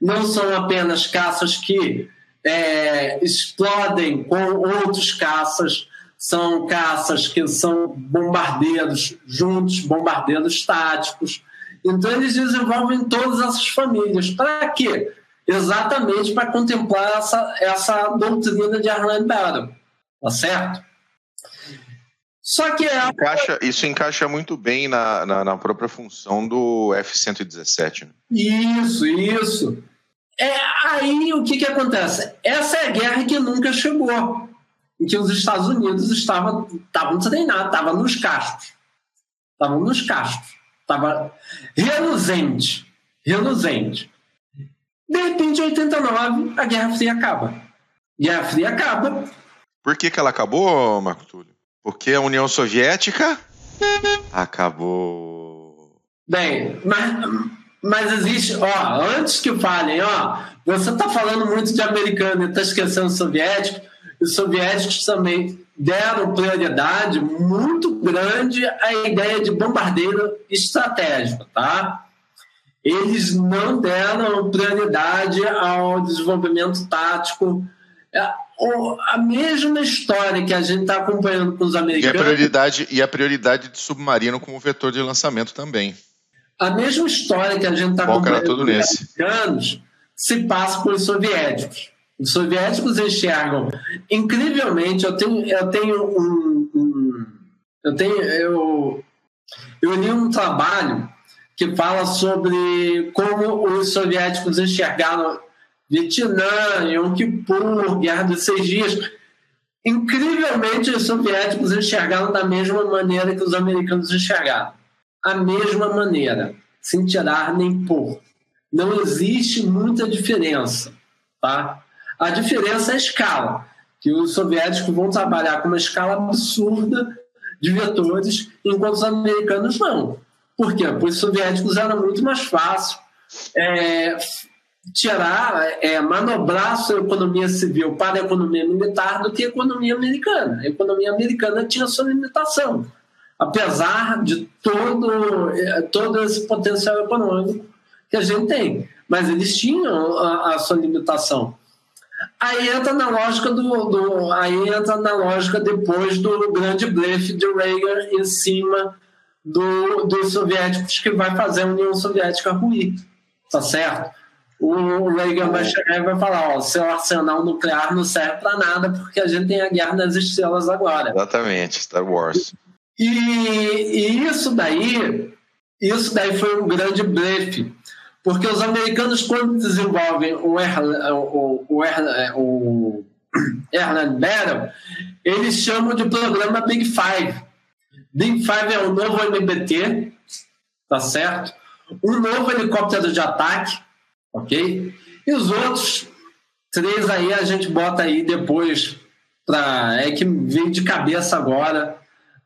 não são apenas caças que é, explodem com outros caças, são caças que são bombardeiros juntos, bombardeiros táticos. Então eles desenvolvem todas essas famílias. Para quê? Exatamente para contemplar essa, essa doutrina de Arland Battle. Tá certo? Só que é... encaixa, isso encaixa muito bem na, na, na própria função do F-117. Né? Isso, isso. É, aí o que, que acontece? Essa é a guerra que nunca chegou, em que os Estados Unidos estavam, estavam treinados, estavam nos castos. Estavam nos castos. Estava reluzente. Reluzente. De repente, em 89, a Guerra Fria acaba. Guerra Fria acaba. Por que, que ela acabou, Marco Túlio? Porque a União Soviética acabou. Bem, mas, mas existe, ó, antes que falem, ó, você está falando muito de americano e está esquecendo soviético, os soviéticos também deram prioridade muito grande à ideia de bombardeiro estratégico, tá? Eles não deram prioridade ao desenvolvimento tático. É, a mesma história que a gente está acompanhando com os americanos. E a, prioridade, e a prioridade de submarino como vetor de lançamento também. A mesma história que a gente está acompanhando com os americanos se passa com os soviéticos. Os soviéticos enxergam incrivelmente. Eu tenho, eu tenho um, um eu tenho eu, eu li um trabalho que fala sobre como os soviéticos enxergaram Vietnã, Yom Kippur, Guerra dos Seis Dias. Incrivelmente, os soviéticos enxergaram da mesma maneira que os americanos enxergaram. A mesma maneira, sem tirar nem pôr. Não existe muita diferença. Tá? A diferença é a escala, que os soviéticos vão trabalhar com uma escala absurda de vetores, enquanto os americanos não. Por quê? Porque os soviéticos era muito mais fácil é, tirar, é, manobrar sua economia civil para a economia militar do que a economia americana. A economia americana tinha sua limitação, apesar de todo, é, todo esse potencial econômico que a gente tem. Mas eles tinham a, a sua limitação. Aí entra na lógica do, do, aí entra na lógica depois do grande blefe de Reagan em cima do, dos soviéticos que vai fazer a União Soviética ruir, tá certo? O Reagan vai chegar e vai falar: ó, seu arsenal nuclear não serve para nada porque a gente tem a guerra das estrelas agora. Exatamente, Star Wars. E, e isso daí, isso daí foi um grande blefe, porque os americanos quando desenvolvem o Erland, o, o, o Erland Battle, eles chamam de programa Big Five. Big Five é o novo MBT, tá certo? Um novo helicóptero de ataque, ok? E os outros três aí a gente bota aí depois para é que veio de cabeça agora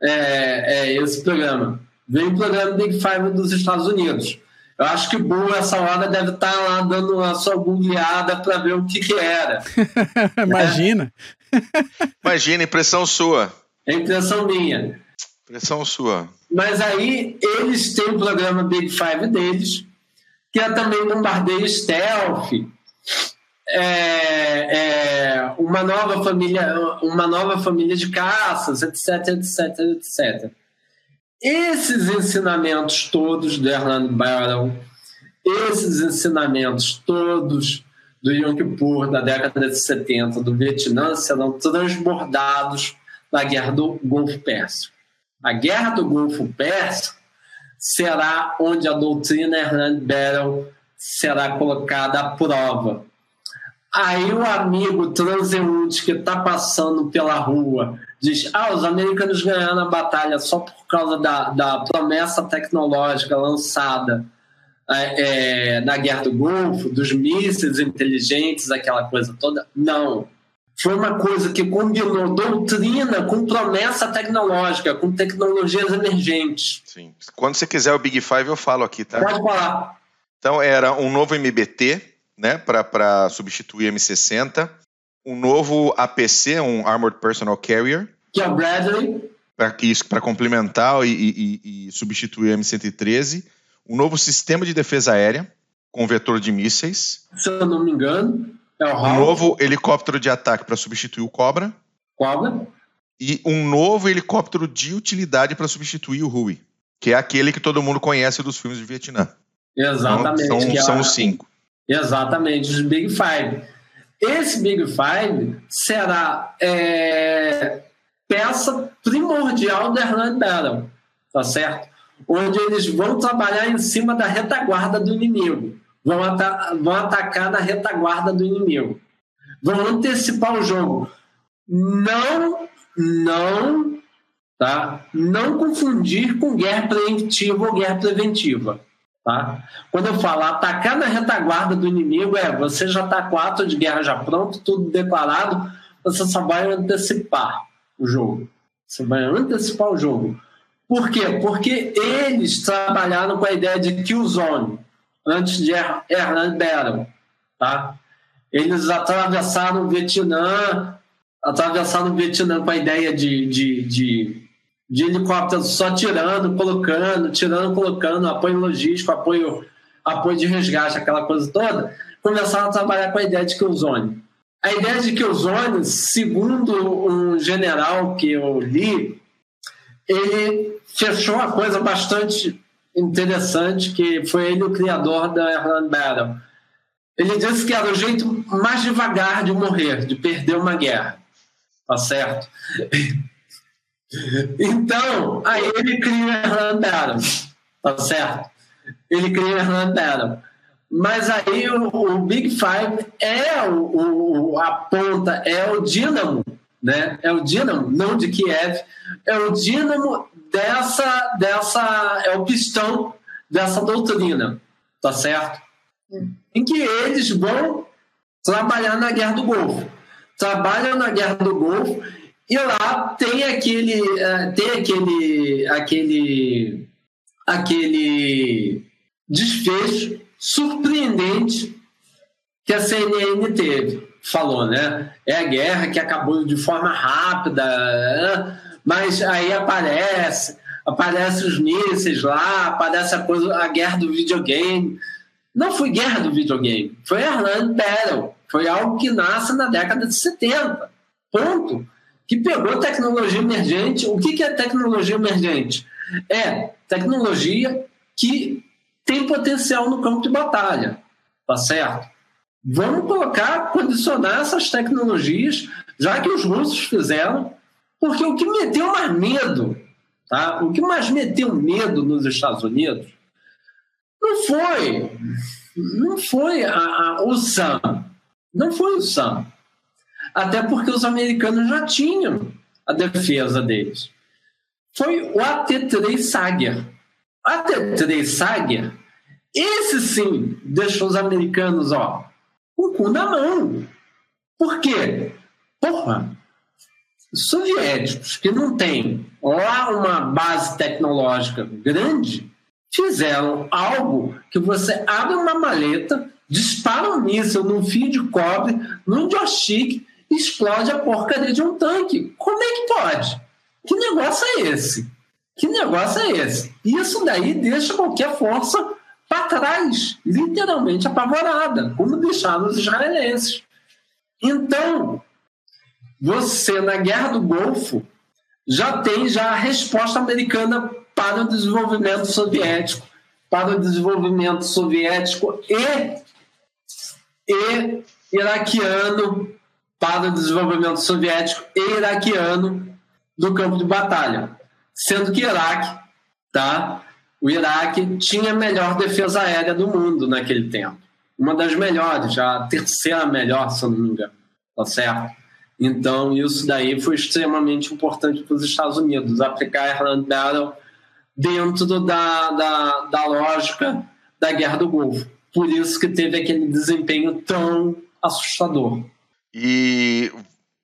é, é esse programa. Veio o programa Big Five dos Estados Unidos. Eu acho que o Bull, essa hora, deve estar tá lá dando a sua googleada para ver o que, que era. Imagina. Imagina, impressão sua. É impressão minha. Impressão sua. Mas aí eles têm o programa Big Five deles, é também bombardeio stealth, é, é, uma nova família, uma nova família de caças, etc, etc, etc. Esses ensinamentos todos do Erland Barrow, esses ensinamentos todos do Yom Kippur da década de 70 do Vietnã serão transbordados na Guerra do Golfo Pérsico. A Guerra do Golfo Pérsico será onde a doutrina Erland Barrow será colocada à prova. Aí o amigo transeunte que está passando pela rua diz: ah, os americanos ganharam a batalha só por causa da, da promessa tecnológica lançada é, é, na Guerra do Golfo, dos mísseis inteligentes, aquela coisa toda. Não. Foi uma coisa que combinou doutrina com promessa tecnológica, com tecnologias emergentes. Sim. Quando você quiser o Big Five, eu falo aqui, tá? Pode falar. Então, era um novo MBT, né, para substituir M60 um novo APC, um Armored Personal Carrier. Que é o Bradley. Para complementar e, e, e, substituir o M113. Um novo sistema de defesa aérea com vetor de mísseis. Se eu não me engano, é Um novo helicóptero de ataque para substituir o Cobra. Cobra. E um novo helicóptero de utilidade para substituir o Hui, que é aquele que todo mundo conhece dos filmes de Vietnã. Exatamente. Então, são, é são os cinco. Exatamente, os Big Five. Esse Big Five será é, peça primordial da Erland Battle, tá certo? Onde eles vão trabalhar em cima da retaguarda do inimigo, vão, vão atacar na retaguarda do inimigo, vão antecipar o jogo. Não, não, tá? Não confundir com guerra preventiva ou guerra preventiva. Tá? Quando eu falo atacar na retaguarda do inimigo, é você já está com de guerra já pronto, tudo declarado, você só vai antecipar o jogo. Você vai antecipar o jogo. Por quê? Porque eles trabalharam com a ideia de Killzone antes de Erland Battle. Tá? Eles atravessaram o Vietnã, atravessaram o Vietnã com a ideia de, de, de de só tirando, colocando, tirando, colocando, apoio logístico, apoio, apoio de resgate, aquela coisa toda, começaram a trabalhar com a ideia de Killzone. A ideia de Killzone, segundo um general que eu li, ele fechou uma coisa bastante interessante, que foi ele o criador da Erland Battle. Ele disse que era o jeito mais devagar de morrer, de perder uma guerra. Tá certo? Então, aí ele cria o Hernando tá certo? Ele cria o Hernando Mas aí o, o, Big Five é o, o, a ponta, é o dínamo, né? É o dínamo, não de Kiev, é o dínamo dessa, dessa, é o pistão dessa doutrina, tá certo? Em que eles vão trabalhar na Guerra do Golfo. Trabalham na Guerra do Golfo e lá tem aquele, uh, tem aquele, aquele, aquele desfecho surpreendente que a CNN teve. Falou, né? É a guerra que acabou de forma rápida, né? mas aí aparece, aparece os mísseis lá, aparece a coisa, a guerra do videogame. Não foi guerra do videogame, foi Erland Battle. Foi algo que nasce na década de 70. Ponto. que pegou tecnologia emergente. O que é tecnologia emergente? É tecnologia que tem potencial no campo de batalha, tá certo? Vamos colocar, condicionar essas tecnologias, já que os russos fizeram, porque o que meteu mais medo, tá? O que mais meteu medo nos Estados Unidos não foi, não foi a, a, o SAM, não foi o SAM, até porque os americanos já tinham a defesa deles. Foi o AT-3 Sager. O AT-3 Sager, esse sim deixou os americanos, ó, o cu na mão. Por quê? Porra, soviéticos que não têm lá uma base tecnológica grande fizeram algo que você abre uma maleta, dispara um míssil num fio de cobre, num joystick, explode a porcaria de um tanque. Como é que pode? Que negócio é esse? Que negócio é esse? Isso daí deixa qualquer força para trás, literalmente apavorada, como deixaram os israelenses. Então, você na Guerra do Golfo já tem já a resposta americana para o desenvolvimento soviético, para o desenvolvimento soviético e, e iraquiano, para o desenvolvimento soviético e iraquiano do campo de batalha, sendo que Iraque, tá? O Iraque tinha a melhor defesa aérea do mundo naquele tempo, uma das melhores, a terceira melhor, se eu não me engano, tá certo? Então, isso daí foi extremamente importante para os Estados Unidos, aplicar Airland Battle dentro da, da, da lógica da Guerra do Golfo. Por isso que teve aquele desempenho tão assustador. E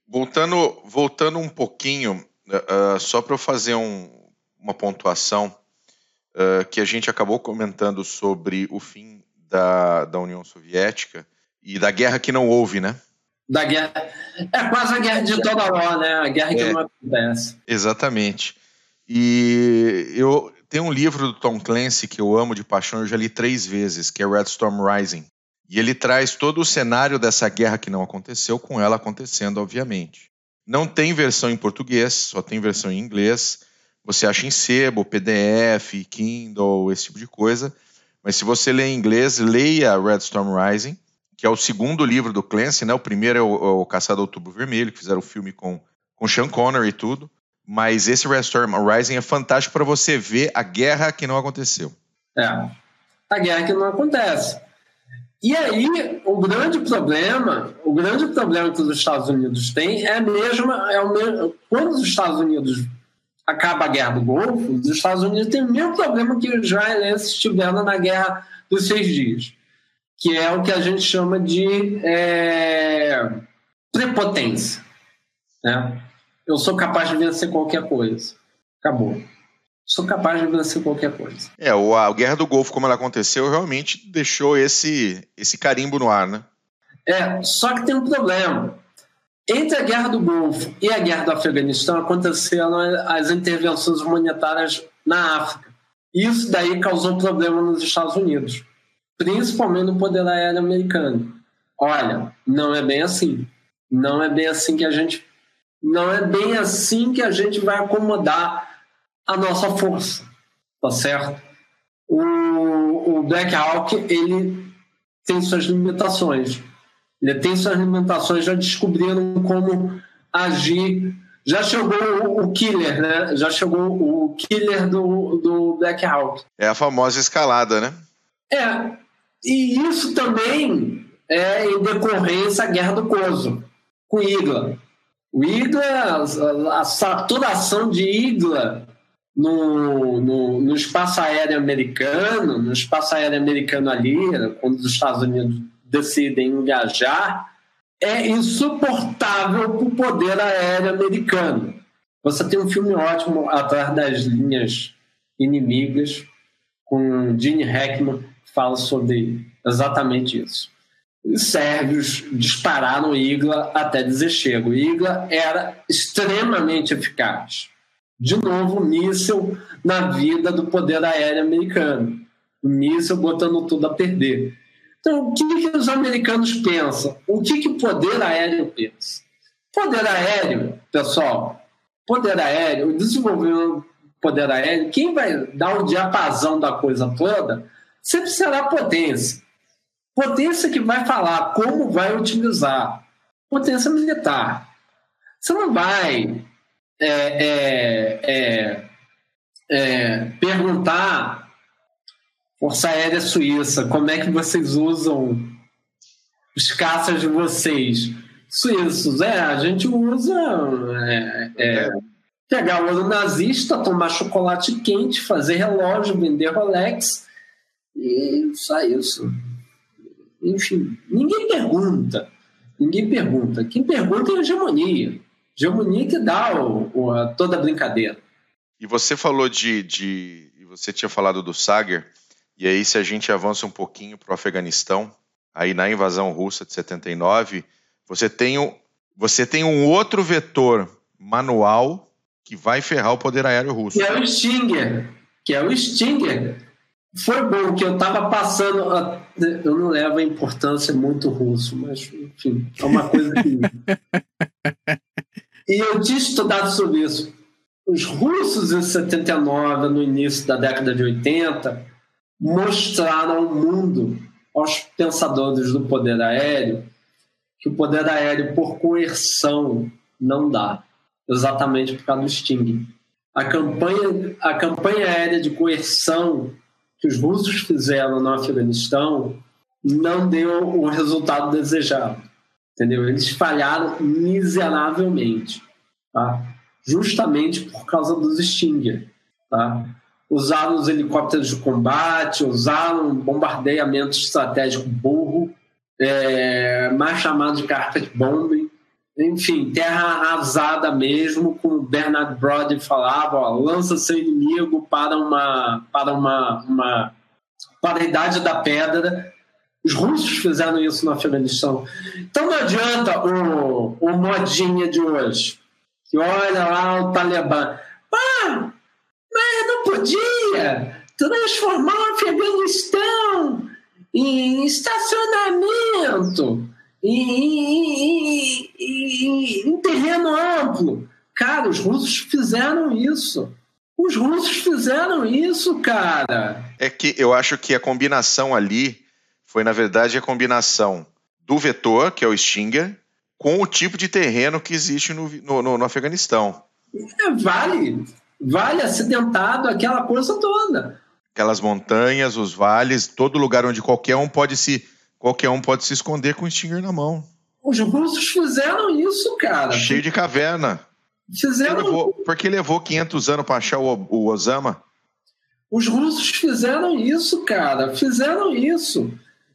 voltando, voltando um pouquinho, uh, só para eu fazer um, uma pontuação, uh, que a gente acabou comentando sobre o fim da, da União Soviética e da guerra que não houve, né? da guerra. É quase a guerra de toda hora, né? A guerra que é, não acontece. Exatamente. E eu tenho um livro do Tom Clancy que eu amo de paixão, eu já li três vezes, que é Red Storm Rising. E ele traz todo o cenário dessa guerra que não aconteceu, com ela acontecendo, obviamente. Não tem versão em português, só tem versão em inglês. Você acha em sebo, PDF, Kindle, esse tipo de coisa. Mas se você lê em inglês, leia Red Storm Rising que é o segundo livro do Clancy, né? O primeiro é o, é o Caçado Outubro Vermelho, que fizeram o filme com, com Sean Connery e tudo. Mas esse Restore Rising é fantástico para você ver a guerra que não aconteceu. É, a guerra que não acontece. E aí, o grande problema, o grande problema que os Estados Unidos têm é mesmo, é o mesmo quando os Estados Unidos acaba a guerra do Golfo, os Estados Unidos têm o mesmo problema que os israelenses tiveram na guerra dos seis dias que é o que a gente chama de é, prepotência. Né? Eu sou capaz de vencer qualquer coisa. Acabou. Sou capaz de vencer qualquer coisa. É, a Guerra do Golfo, como ela aconteceu, realmente deixou esse, esse carimbo no ar, né? É, só que tem um problema. Entre a Guerra do Golfo e a Guerra do Afeganistão aconteceram as intervenções humanitárias na África. Isso daí causou problema nos Estados Unidos principalmente no poder aéreo americano. Olha, não é bem assim. Não é bem assim que a gente. Não é bem assim que a gente vai acomodar a nossa força, tá certo? O, o Black Hawk ele tem suas limitações. Ele tem suas limitações, já descobriram como agir. Já chegou o, killer, né? Já chegou o killer do, do Black Hawk. É a famosa escalada, né? É, e isso também é em decorrência da Guerra do Coso, com o Igla. O Igla, a saturação de Igla no, no, no, espaço aéreo americano, no espaço aéreo americano ali, quando os Estados Unidos decidem engajar, é insuportável para o poder aéreo americano. Você tem um filme ótimo atrás das linhas inimigas com Gene Hackman fala sobre exatamente isso. Os sérvios dispararam Igla até dizer chego. Igla era extremamente eficaz. De novo, míssil na vida do poder aéreo americano. O míssil botando tudo a perder. Então, o que, que os americanos pensam? O que, que o poder aéreo pensa? Poder aéreo, pessoal, poder aéreo, o desenvolvimento poder aéreo, quem vai dar o diapasão da coisa toda sempre será potência. Potência que vai falar como vai utilizar. Potência militar. Você não vai é, é, é, é, perguntar Força Aérea Suíça, como é que vocês usam os caças de vocês? Suíços, é, a gente usa é, é, é. pegar o ano nazista, tomar chocolate quente, fazer relógio, vender Rolex e só isso. Enfim, ninguém pergunta. Ninguém pergunta. Quem pergunta é a hegemonia. Hegemonia que dá o, o, a, toda a brincadeira. E você falou de, de. Você tinha falado do Sager, e aí, se a gente avança um pouquinho para o Afeganistão, aí na invasão russa de 79, você tem, um, você tem um outro vetor manual que vai ferrar o poder aéreo russo. Que é o Stinger. Que é o Stinger. Foi bom que eu estava passando. A, eu não levo a importância muito russo, mas, enfim, é uma coisa que. e eu tinha estudado sobre isso. Os russos, em 79, no início da década de 80, mostraram ao mundo, aos pensadores do poder aéreo, que o poder aéreo, por coerção, não dá. Exatamente por causa do Sting. A campanha, a campanha aérea de coerção que os russos fizeram no Afeganistão não deu o resultado desejado. Entendeu? Eles falharam miseravelmente, tá? justamente por causa dos Stinger. Tá? Usaram os helicópteros de combate, usaram bombardeamento estratégico burro, é, mais chamado de carpet bombing, enfim, terra arrasada mesmo, como Bernard Brody falava, ó, lança seu inimigo para uma para uma, uma para a idade da pedra. Os russos fizeram isso no Afeganistão. Então não adianta o, o modinha de hoje, que olha lá o Talibã. Ah, podia transformar o Afeganistão em estacionamento em, em, em terreno amplo. Cara, os russos fizeram isso. Os russos fizeram isso, cara. É que eu acho que a combinação ali foi, na verdade, a combinação do vetor, que é o Stinger, com o tipo de terreno que existe no, no, no Afeganistão. É, vale, vale acidentado, aquela coisa toda. Aquelas montanhas, os vales, todo lugar onde qualquer um pode se Qualquer um pode se esconder com o Stinger na mão. Os russos fizeram isso, cara. Cheio de caverna. Fizeram. Porque levou, porque levou 500 anos para achar o, o Osama. Os russos fizeram isso, cara. Fizeram isso.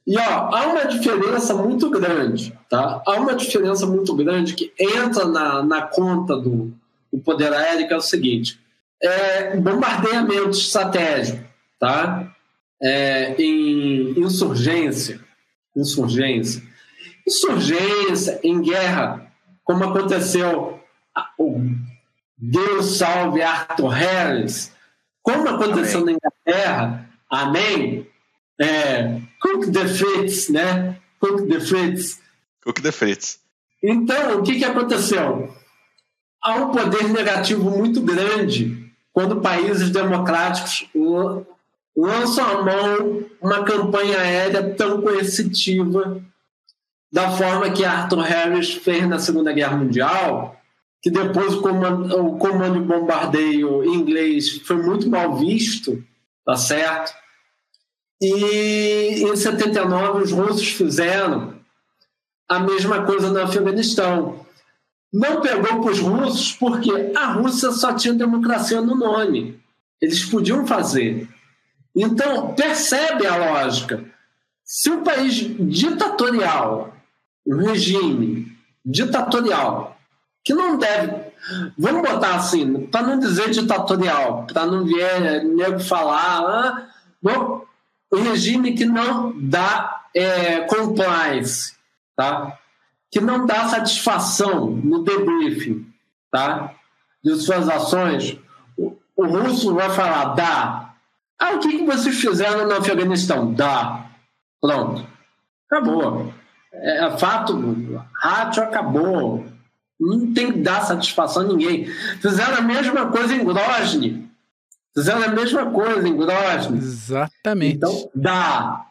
E ó, há uma diferença muito grande, tá? Há uma diferença muito grande que entra na, na conta do, do poder aéreo, que é o seguinte: é, bombardeamento estratégico, tá? É, em insurgência, insurgência. Insurgência em guerra, como aconteceu o Deus salve Arthur Harris, como aconteceu Amém. na Inglaterra, Amém? É, Cook the Fritz, né? Cook the Fritz. Cook the Fritz. Então, o que, que aconteceu? Há um poder negativo muito grande quando países democráticos lançam à mão uma campanha aérea tão coercitiva da forma que Arthur Harris fez na Segunda Guerra Mundial, que depois o comando, o comando de bombardeio inglês foi muito mal visto, tá certo? E em 79 os russos fizeram a mesma coisa no Afeganistão. Não pegou para os russos porque a Rússia só tinha democracia no nome. Eles podiam fazer. Então, percebe a lógica. Se o país ditatorial, um regime ditatorial, que não deve. Vamos botar assim, para não dizer ditatorial, para não vier nego falar, ah, bom, um regime que não dá é, compliance, tá? Que não dá satisfação no debriefing tá? de suas ações, o, o russo vai falar, dá, ah, o que, que vocês fizeram no Afeganistão? Dá. Pronto. Acabou. É, é fato, rádio acabou. Não tem que dar satisfação a ninguém. Fizeram a mesma coisa em Grozny. Fizeram a mesma coisa em Grozny. Exatamente. Então, dá.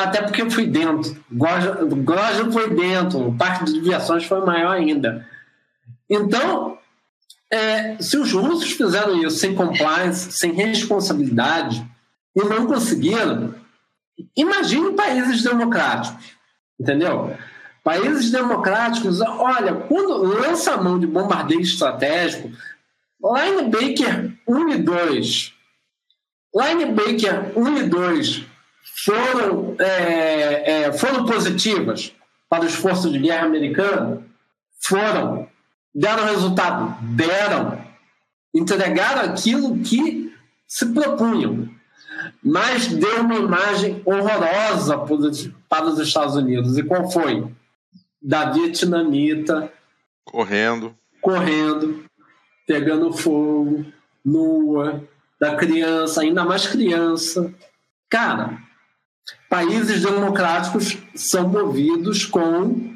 Até porque eu fui dentro. Grozny foi dentro. O parque de diversões foi maior ainda. Então, é, se os russos fizeram isso sem compliance, sem responsabilidade, e não conseguiram, imagine países democráticos, entendeu? Países democráticos, olha, quando lança a mão de bombardeio estratégico, Linebacker 1 e 2, Linebacker 1 e 2 foram, é, é, foram positivas para o esforço de guerra americano? Foram. Deram resultado? Deram. Entregaram aquilo que se propunham. Mas deu uma imagem horrorosa para os Estados Unidos. E qual foi? Da vietnamita. Correndo. Correndo, pegando fogo, nua, da criança, ainda mais criança. Cara, países democráticos são movidos com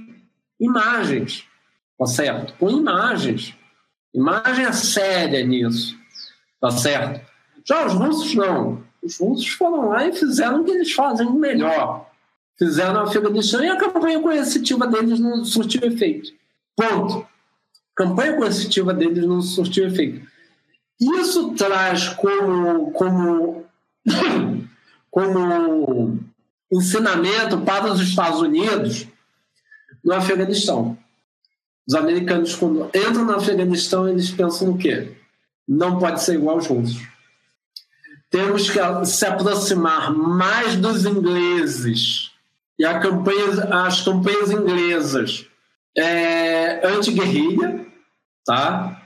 imagens tá certo? Com imagens. Imagem é séria nisso, tá certo? Já os russos não. Os russos foram lá e fizeram o que eles fazem melhor. Fizeram a Afeganistão e a campanha coercitiva deles não surtiu efeito. Ponto. A campanha coercitiva deles não surtiu efeito. Isso traz como, como, como ensinamento para os Estados Unidos no Afeganistão. Os americanos, quando entram no Afeganistão, eles pensam no quê? Não pode ser igual aos russos. Temos que se aproximar mais dos ingleses e campanha, as campanhas inglesas é, anti-guerrilha, tá?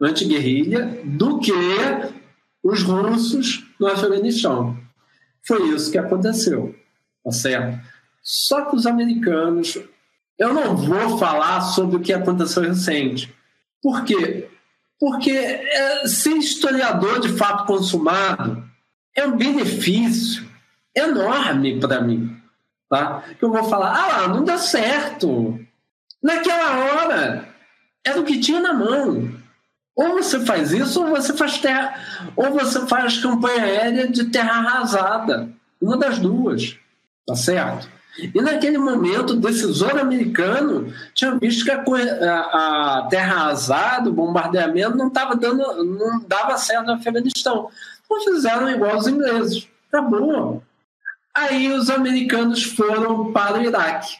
Anti-guerrilha, do que os russos no Afeganistão. Foi isso que aconteceu, tá certo? Só que os americanos eu não vou falar sobre o que aconteceu recente. Por quê? Porque é, ser historiador de fato consumado é um benefício enorme para mim. Tá? Eu vou falar, ah, não dá certo. Naquela hora, era o que tinha na mão. Ou você faz isso, ou você faz terra, ou você faz campanha aérea de terra arrasada. Uma das duas. Tá certo? E naquele momento, o decisor americano tinha visto que a, a, terra arrasada, o bombardeamento, não, tava dando, não dava certo no Afeganistão. Então fizeram igual os ingleses. Acabou. Aí os americanos foram para o Iraque.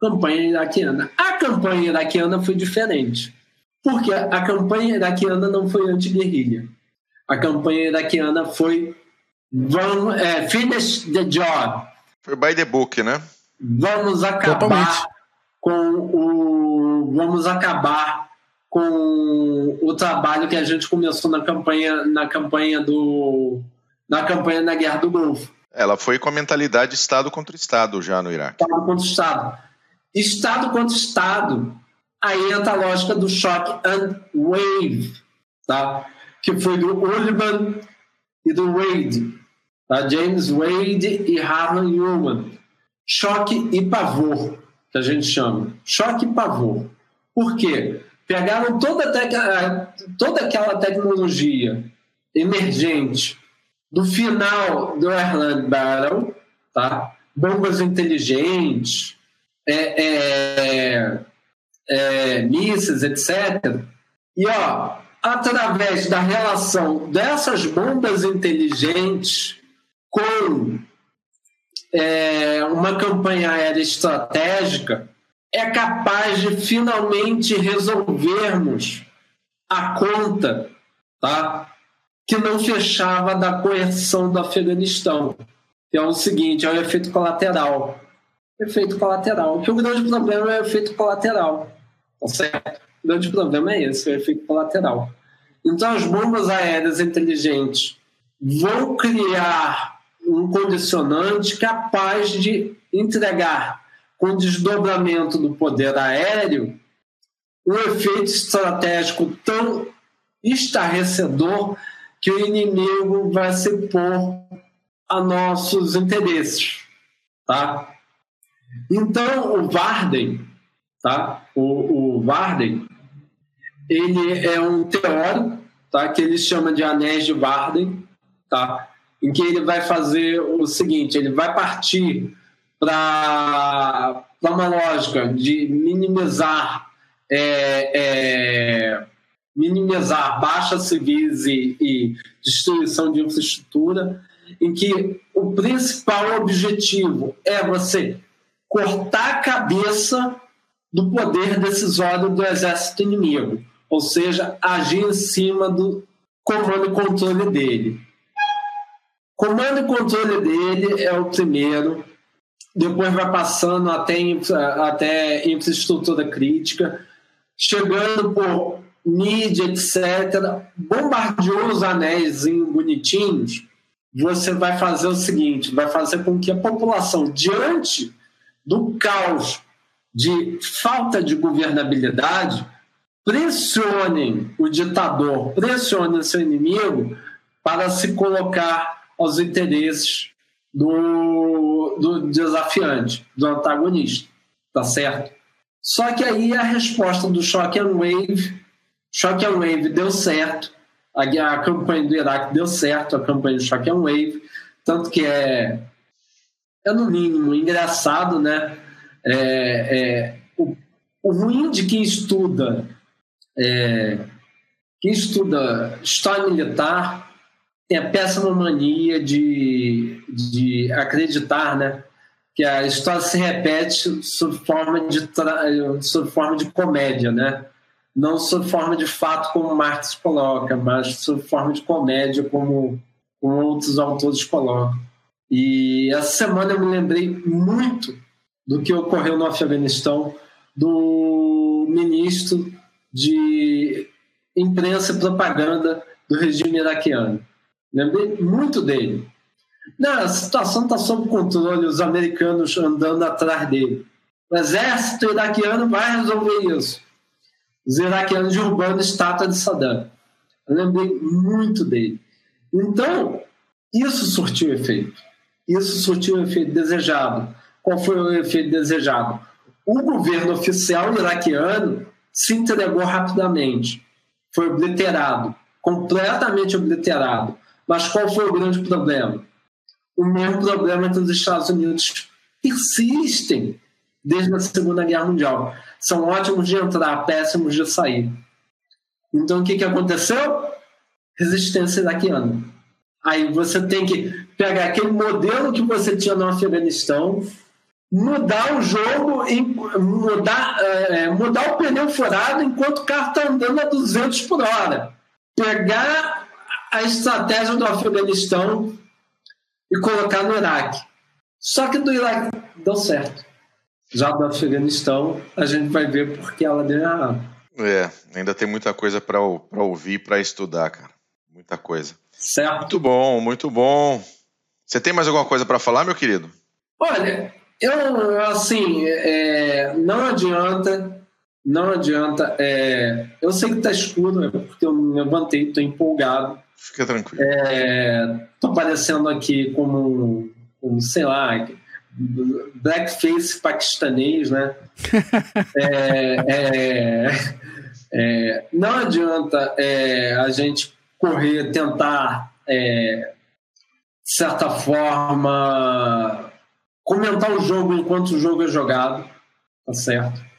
Campanha iraquiana. A campanha iraquiana foi diferente. Porque a campanha iraquiana não foi anti-guerrilha. A campanha iraquiana foi é, finish the job foi by the book, né? Vamos acabar Totalmente. com o. Vamos acabar com o trabalho que a gente começou na campanha, na campanha do. na campanha da Guerra do Golfo. Ela foi com a mentalidade Estado contra Estado já no Iraque. Estado contra Estado. Estado contra Estado. Aí entra a lógica do shock and wave, tá? que foi do Ullman e do Wade tá? James Wade e Harlan Newman. Choque e pavor, que a gente chama. Choque e pavor. Por quê? Pegaram toda, toda aquela tecnologia emergente do final do Airland Battle, tá? bombas inteligentes, é, é, é, mísseis, etc. E, ó, através da relação dessas bombas inteligentes com é, uma campanha aérea estratégica, é capaz de finalmente resolvermos a conta tá? que não fechava da coerção do Afeganistão. Que é o seguinte, é o efeito colateral. Efeito colateral. Que o grande problema é o efeito colateral. Tá certo? O grande problema é esse, é o efeito colateral. Então, as bombas aéreas inteligentes vão criar um condicionante capaz de entregar, com desdobramento do poder aéreo, um efeito estratégico tão estarrecedor que o inimigo vai se pôr a nossos interesses, tá? Então, o Varden, tá? o, o Varden, ele é um teórico, tá? Que ele chama de anéis de Varden, tá? Em que ele vai fazer o seguinte, ele vai partir para uma lógica de minimizar é, é, minimizar baixas civis e, e destruição de infraestrutura, em que o principal objetivo é você cortar a cabeça do poder decisório do exército inimigo, ou seja, agir em cima do comando e controle dele. Comando e controle dele é o primeiro, depois vai passando até, até infraestrutura crítica, chegando por mídia, etc., bombardeou os anéis bonitinhos, você vai fazer o seguinte: vai fazer com que a população, diante do caos de falta de governabilidade, pressionem o ditador, pressionem seu inimigo para se colocar aos interesses do, do desafiante, do antagonista, tá certo? Só que aí a resposta do Shock and Wave, Shock and Wave deu certo, a, a campanha do Iraque deu certo, a campanha do Shock and Wave, tanto que é, é no mínimo engraçado, né? É, é, o, o ruim de quem estuda é, quem estuda história militar tem a péssima mania de, de acreditar né, que a história se repete sob forma de, sob forma de comédia, né? não sob forma de fato, como Marx coloca, mas sob forma de comédia, como, como outros autores colocam. E essa semana eu me lembrei muito do que ocorreu no Afeganistão, do ministro de imprensa e propaganda do regime iraquiano. Lembrei muito dele. Não, a situação está sob controle, os americanos andando atrás dele. O exército iraquiano vai resolver isso os iraquianos derrubando a estátua de Saddam. Eu lembrei muito dele. Então, isso surtiu efeito. Isso surtiu o efeito desejado. Qual foi o efeito desejado? O governo oficial iraquiano se entregou rapidamente. Foi obliterado, completamente obliterado. Mas qual foi o grande problema? O mesmo problema que os Estados Unidos persistem desde a Segunda Guerra Mundial são ótimos de entrar, péssimos de sair. Então o que, que aconteceu? Resistência iraquiana. Aí você tem que pegar aquele modelo que você tinha no Afeganistão, mudar o jogo, mudar, é, mudar o pneu furado enquanto o carro está andando a 200 por hora. Pegar a estratégia do Afeganistão e colocar no Iraque. Só que do Iraque deu certo. Já do Afeganistão, a gente vai ver porque ela deu errado. É, ainda tem muita coisa para ouvir, para estudar, cara. Muita coisa. Certo. Muito bom, muito bom. Você tem mais alguma coisa para falar, meu querido? Olha, eu, assim, é, não adianta, não adianta. É, eu sei que tá escuro, é porque eu me levantei, tô empolgado. Fica tranquilo. É, tô aparecendo aqui como, como sei lá, blackface paquistanês, né? é, é, é, não adianta é, a gente correr, tentar, é, de certa forma, comentar o jogo enquanto o jogo é jogado, tá certo?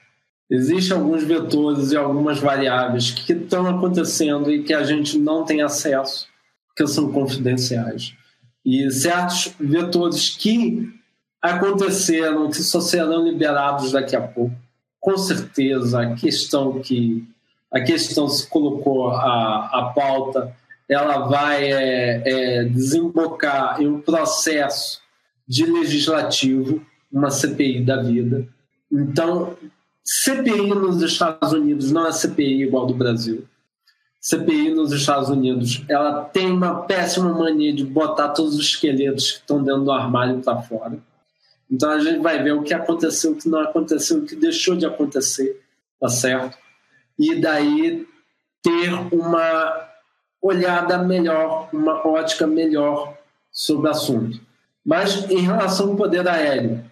Existem alguns vetores e algumas variáveis que estão acontecendo e que a gente não tem acesso, que são confidenciais. E certos vetores que aconteceram, que só serão liberados daqui a pouco. Com certeza, a questão que a questão se colocou a, a pauta, ela vai é, é, desembocar em um processo de legislativo, uma CPI da vida. Então, CPI nos Estados Unidos não é CPI igual do Brasil. CPI nos Estados Unidos, ela tem uma péssima mania de botar todos os esqueletos que estão dentro do armário para fora. Então a gente vai ver o que aconteceu, o que não aconteceu, o que deixou de acontecer, tá certo? E daí ter uma olhada melhor, uma ótica melhor sobre o assunto. Mas em relação ao poder aéreo,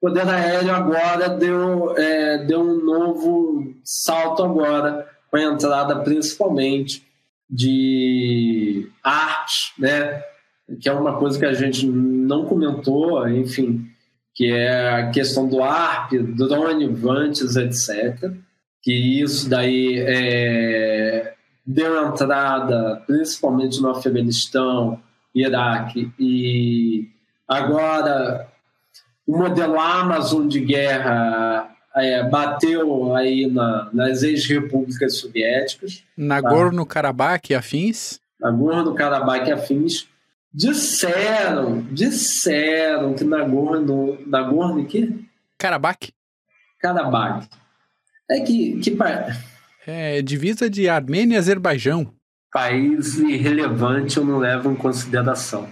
poder aéreo agora deu, é, deu um novo salto agora, com a entrada principalmente de arte, né? que é uma coisa que a gente não comentou, enfim, que é a questão do ARP, drone, vantes, etc. Que isso daí é, deu entrada principalmente no Afeganistão, Iraque e agora o modelo Amazon de guerra é, bateu aí na, nas ex-repúblicas soviéticas. Nagorno-Karabakh tá? afins? Nagorno-Karabakh afins. Disseram, disseram que Nagorno... Nagorno que? Karabakh. Karabakh. É que... que é divisa de Armênia e Azerbaijão. País irrelevante eu não levo em consideração.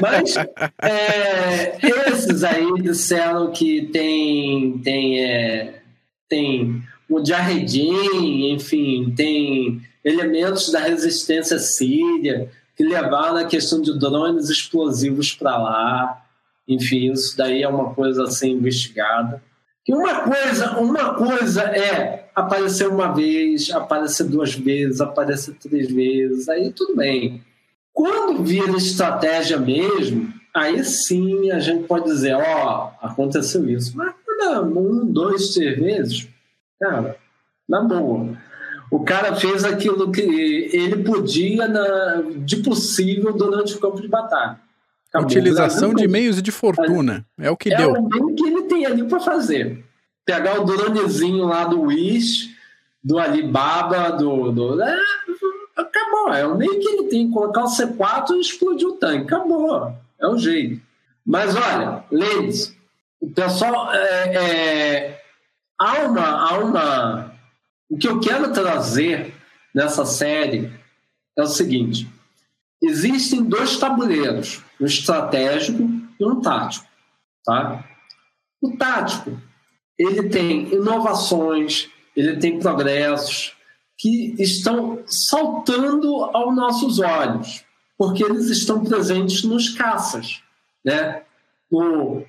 Mas é, esses aí disseram que tem, tem, é, tem o Jarredim, enfim, tem elementos da resistência síria que levaram a questão de drones explosivos para lá. Enfim, isso daí é uma coisa a ser investigada. E uma coisa, uma coisa é aparecer uma vez, aparecer duas vezes, aparecer três vezes, aí tudo bem. Quando vira estratégia mesmo, aí sim a gente pode dizer, ó, oh, aconteceu isso. Mas quando um, dois, três vezes, cara, na boa. O cara fez aquilo que ele podia na, de possível durante o campo de batalha. Acabou. Utilização de meios de fortuna. É o que é deu. É o meio que ele tem ali para fazer. Pegar o dronezinho lá do Wish, do Alibaba, do. do é, acabou. É o meio que ele tem. Colocar o C4 e explodir o tanque. Acabou. É o jeito. Mas olha, lembre-se, o pessoal. É, é, há, uma, há uma. O que eu quero trazer nessa série é o seguinte: existem dois tabuleiros, um estratégico e um tático. Tá? O tático ele tem inovações, ele tem progressos, que estão saltando aos nossos olhos, porque eles estão presentes nos caças, né? No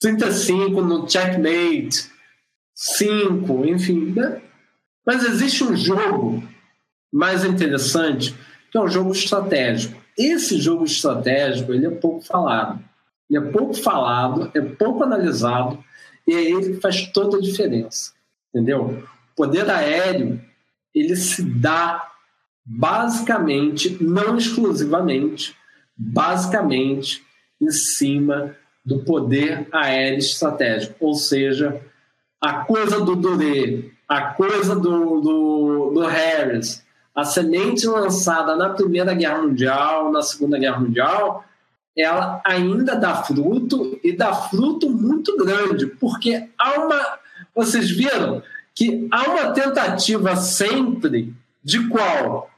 35, no Checkmate, 5, enfim. Né? Mas existe um jogo mais interessante, que é um jogo estratégico. Esse jogo estratégico ele é pouco falado. Ele é pouco falado, é pouco analisado, e é ele que faz toda a diferença. Entendeu? O poder aéreo ele se dá basicamente, não exclusivamente, basicamente em cima do poder aéreo estratégico, ou seja, a coisa do Doré, a coisa do, do, do Harris, a semente lançada na Primeira Guerra Mundial, na Segunda Guerra Mundial, ela ainda dá fruto e dá fruto muito grande, porque há uma. Vocês viram que há uma tentativa sempre de qual?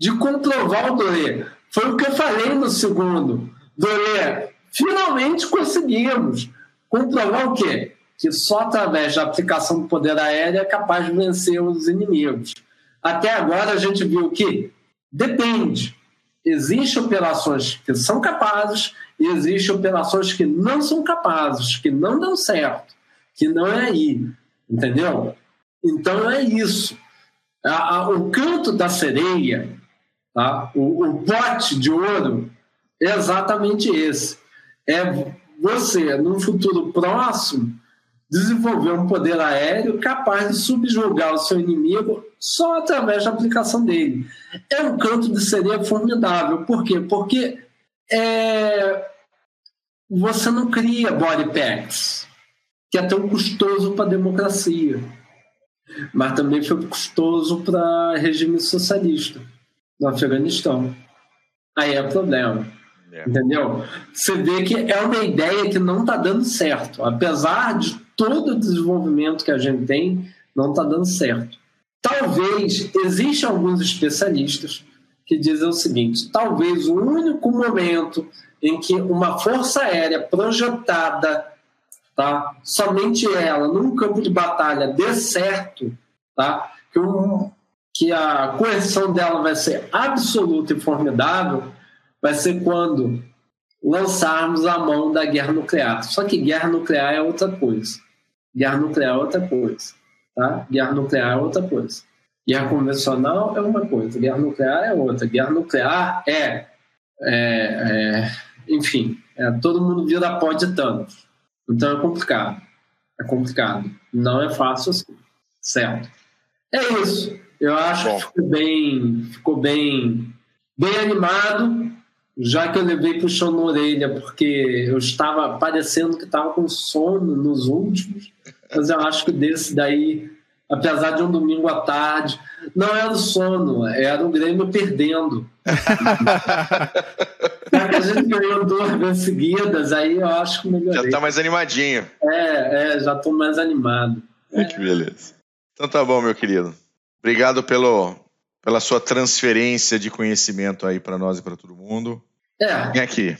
De comprovar o Doré. Foi o que eu falei no segundo. Doré, finalmente conseguimos comprovar o quê? Que só através da aplicação do poder aéreo é capaz de vencer os inimigos. Até agora a gente viu que depende. Existem operações que são capazes e existem operações que não são capazes, que não dão certo, que não é aí. Entendeu? Então é isso. A, a, o canto da sereia, tá? o, o pote de ouro, é exatamente esse. É você, num futuro próximo, desenvolver um poder aéreo capaz de subjugar o seu inimigo só através da aplicação dele. É um canto de sereia formidável. Por quê? Porque é, você não cria body packs que é tão custoso para a democracia, mas também foi custoso para regime socialista no Afeganistão. Aí é problema. É. Entendeu? Você vê que é uma ideia que não está dando certo. Apesar de todo o desenvolvimento que a gente tem, não está dando certo. Talvez existam alguns especialistas que dizem o seguinte: talvez o único momento em que uma força aérea projetada tá? somente ela, num campo de batalha, dê certo, tá? que, um, que a coerção dela vai ser absoluta e formidável, vai ser quando lançarmos a mão da guerra nuclear. Só que guerra nuclear é outra coisa. Guerra nuclear é outra coisa. Tá? Guerra nuclear é outra coisa. Guerra convencional é uma coisa, guerra nuclear é outra. Guerra nuclear é, é, é enfim, é, todo mundo vira pó de Thanos. Então é complicado. É complicado. Não é fácil assim. Certo. É isso. Eu acho Bom. que ficou bem, ficou bem, bem animado, já que eu levei puxão na orelha, porque eu estava parecendo que estava com sono nos últimos, mas eu acho que desse daí, apesar de um domingo à tarde, não era o sono, era o Grêmio perdendo. Já que a gente ganhou duas vezes seguidas, aí eu acho que melhorei. Já está mais animadinho. É, é, já estou mais animado. É. Que beleza. Então tá bom, meu querido. Obrigado pelo, pela sua transferência de conhecimento aí para nós e para todo mundo. É. Vem aqui.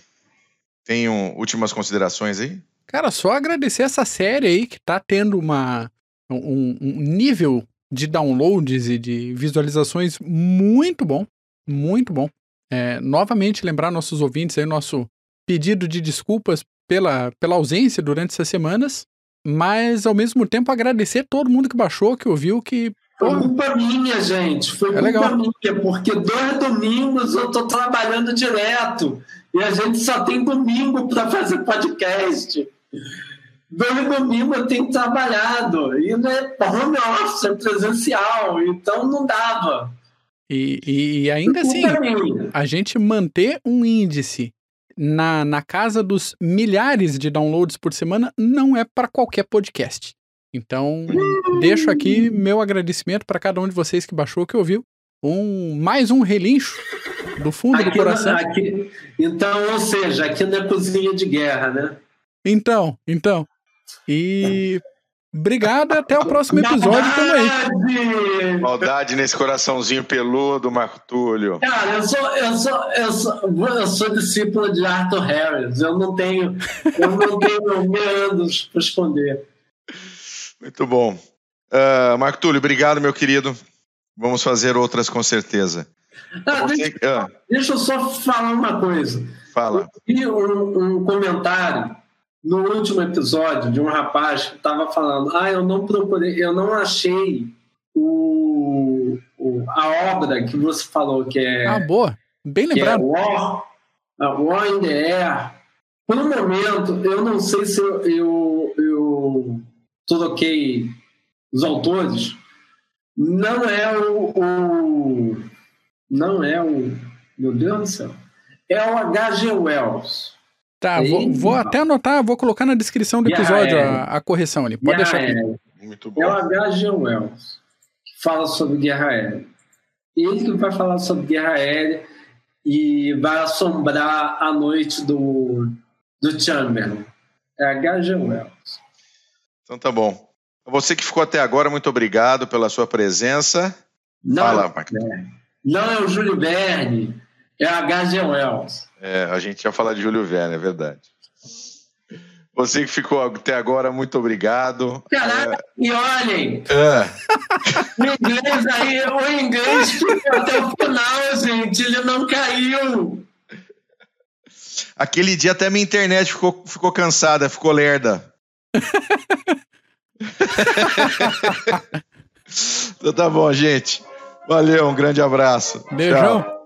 Tem um, últimas considerações aí? Cara, só agradecer essa série aí que tá tendo uma, um, um nível de downloads e de visualizações muito bom. Muito bom. É, novamente, lembrar nossos ouvintes aí, nosso pedido de desculpas pela, pela ausência durante essas semanas, mas ao mesmo tempo agradecer todo mundo que baixou, que ouviu, que foi culpa minha, gente. Foi é culpa legal. minha, porque dois domingos eu tô trabalhando direto. E a gente só tem domingo para fazer podcast. Dois domingos eu tenho trabalhado. E não é home office, é presencial. Então não dava. E, e ainda assim, a gente manter um índice na, na casa dos milhares de downloads por semana não é para qualquer podcast. Então, deixo aqui meu agradecimento para cada um de vocês que baixou, que ouviu. Um, mais um relincho do fundo aqui do coração. aqui, então, ou seja, aqui não é cozinha de guerra, né? Então, então. E obrigado, até o próximo episódio também. Maldade nesse coraçãozinho peludo, Marco Túlio. Cara, eu sou, eu sou, eu sou, eu sou discípulo de Arthur Harris. Eu não tenho, eu não tenho meandros para esconder. Muito bom. Uh, Marco Túlio, obrigado, meu querido. Vamos fazer outras com certeza. Ah, deixa, ah. deixa, eu só falar uma coisa. Fala. Eu vi um, um comentário no último episódio de um rapaz que estava falando: Ah, eu não procurei, eu não achei o, o, a obra que você falou que é. Ah, boa. Bem lembrado. É War, War in the Air. Por um momento, eu não sei se eu, eu, eu troquei os autores, não é o, o, não é o meu Deus do céu, é o H.G. Wells. Tá, vou, vou, até anotar, vou colocar na descrição do episódio a, a, correção ali. Pode deixar aqui. Muito bom. É o H.G. Wells que fala sobre guerra aérea. Ele que vai falar sobre guerra aérea e vai assombrar a noite do, do Chamberlain. É H.G. Wells. Então tá bom. Você que ficou até agora, muito obrigado pela sua presença. Não, Fala, É. Não é o Júlio Verne, é a H.G. Wells. É, a gente já fala de Júlio Verne, é verdade. Você que ficou até agora, muito obrigado. Caraca, é... e olhem! É. O inglês aí, o inglês ficou até o final, gente, ele não caiu. Aquele dia até minha internet ficou, ficou cansada, ficou lerda. então tá bom, gente. Valeu, um grande abraço. Beijão. Tchau.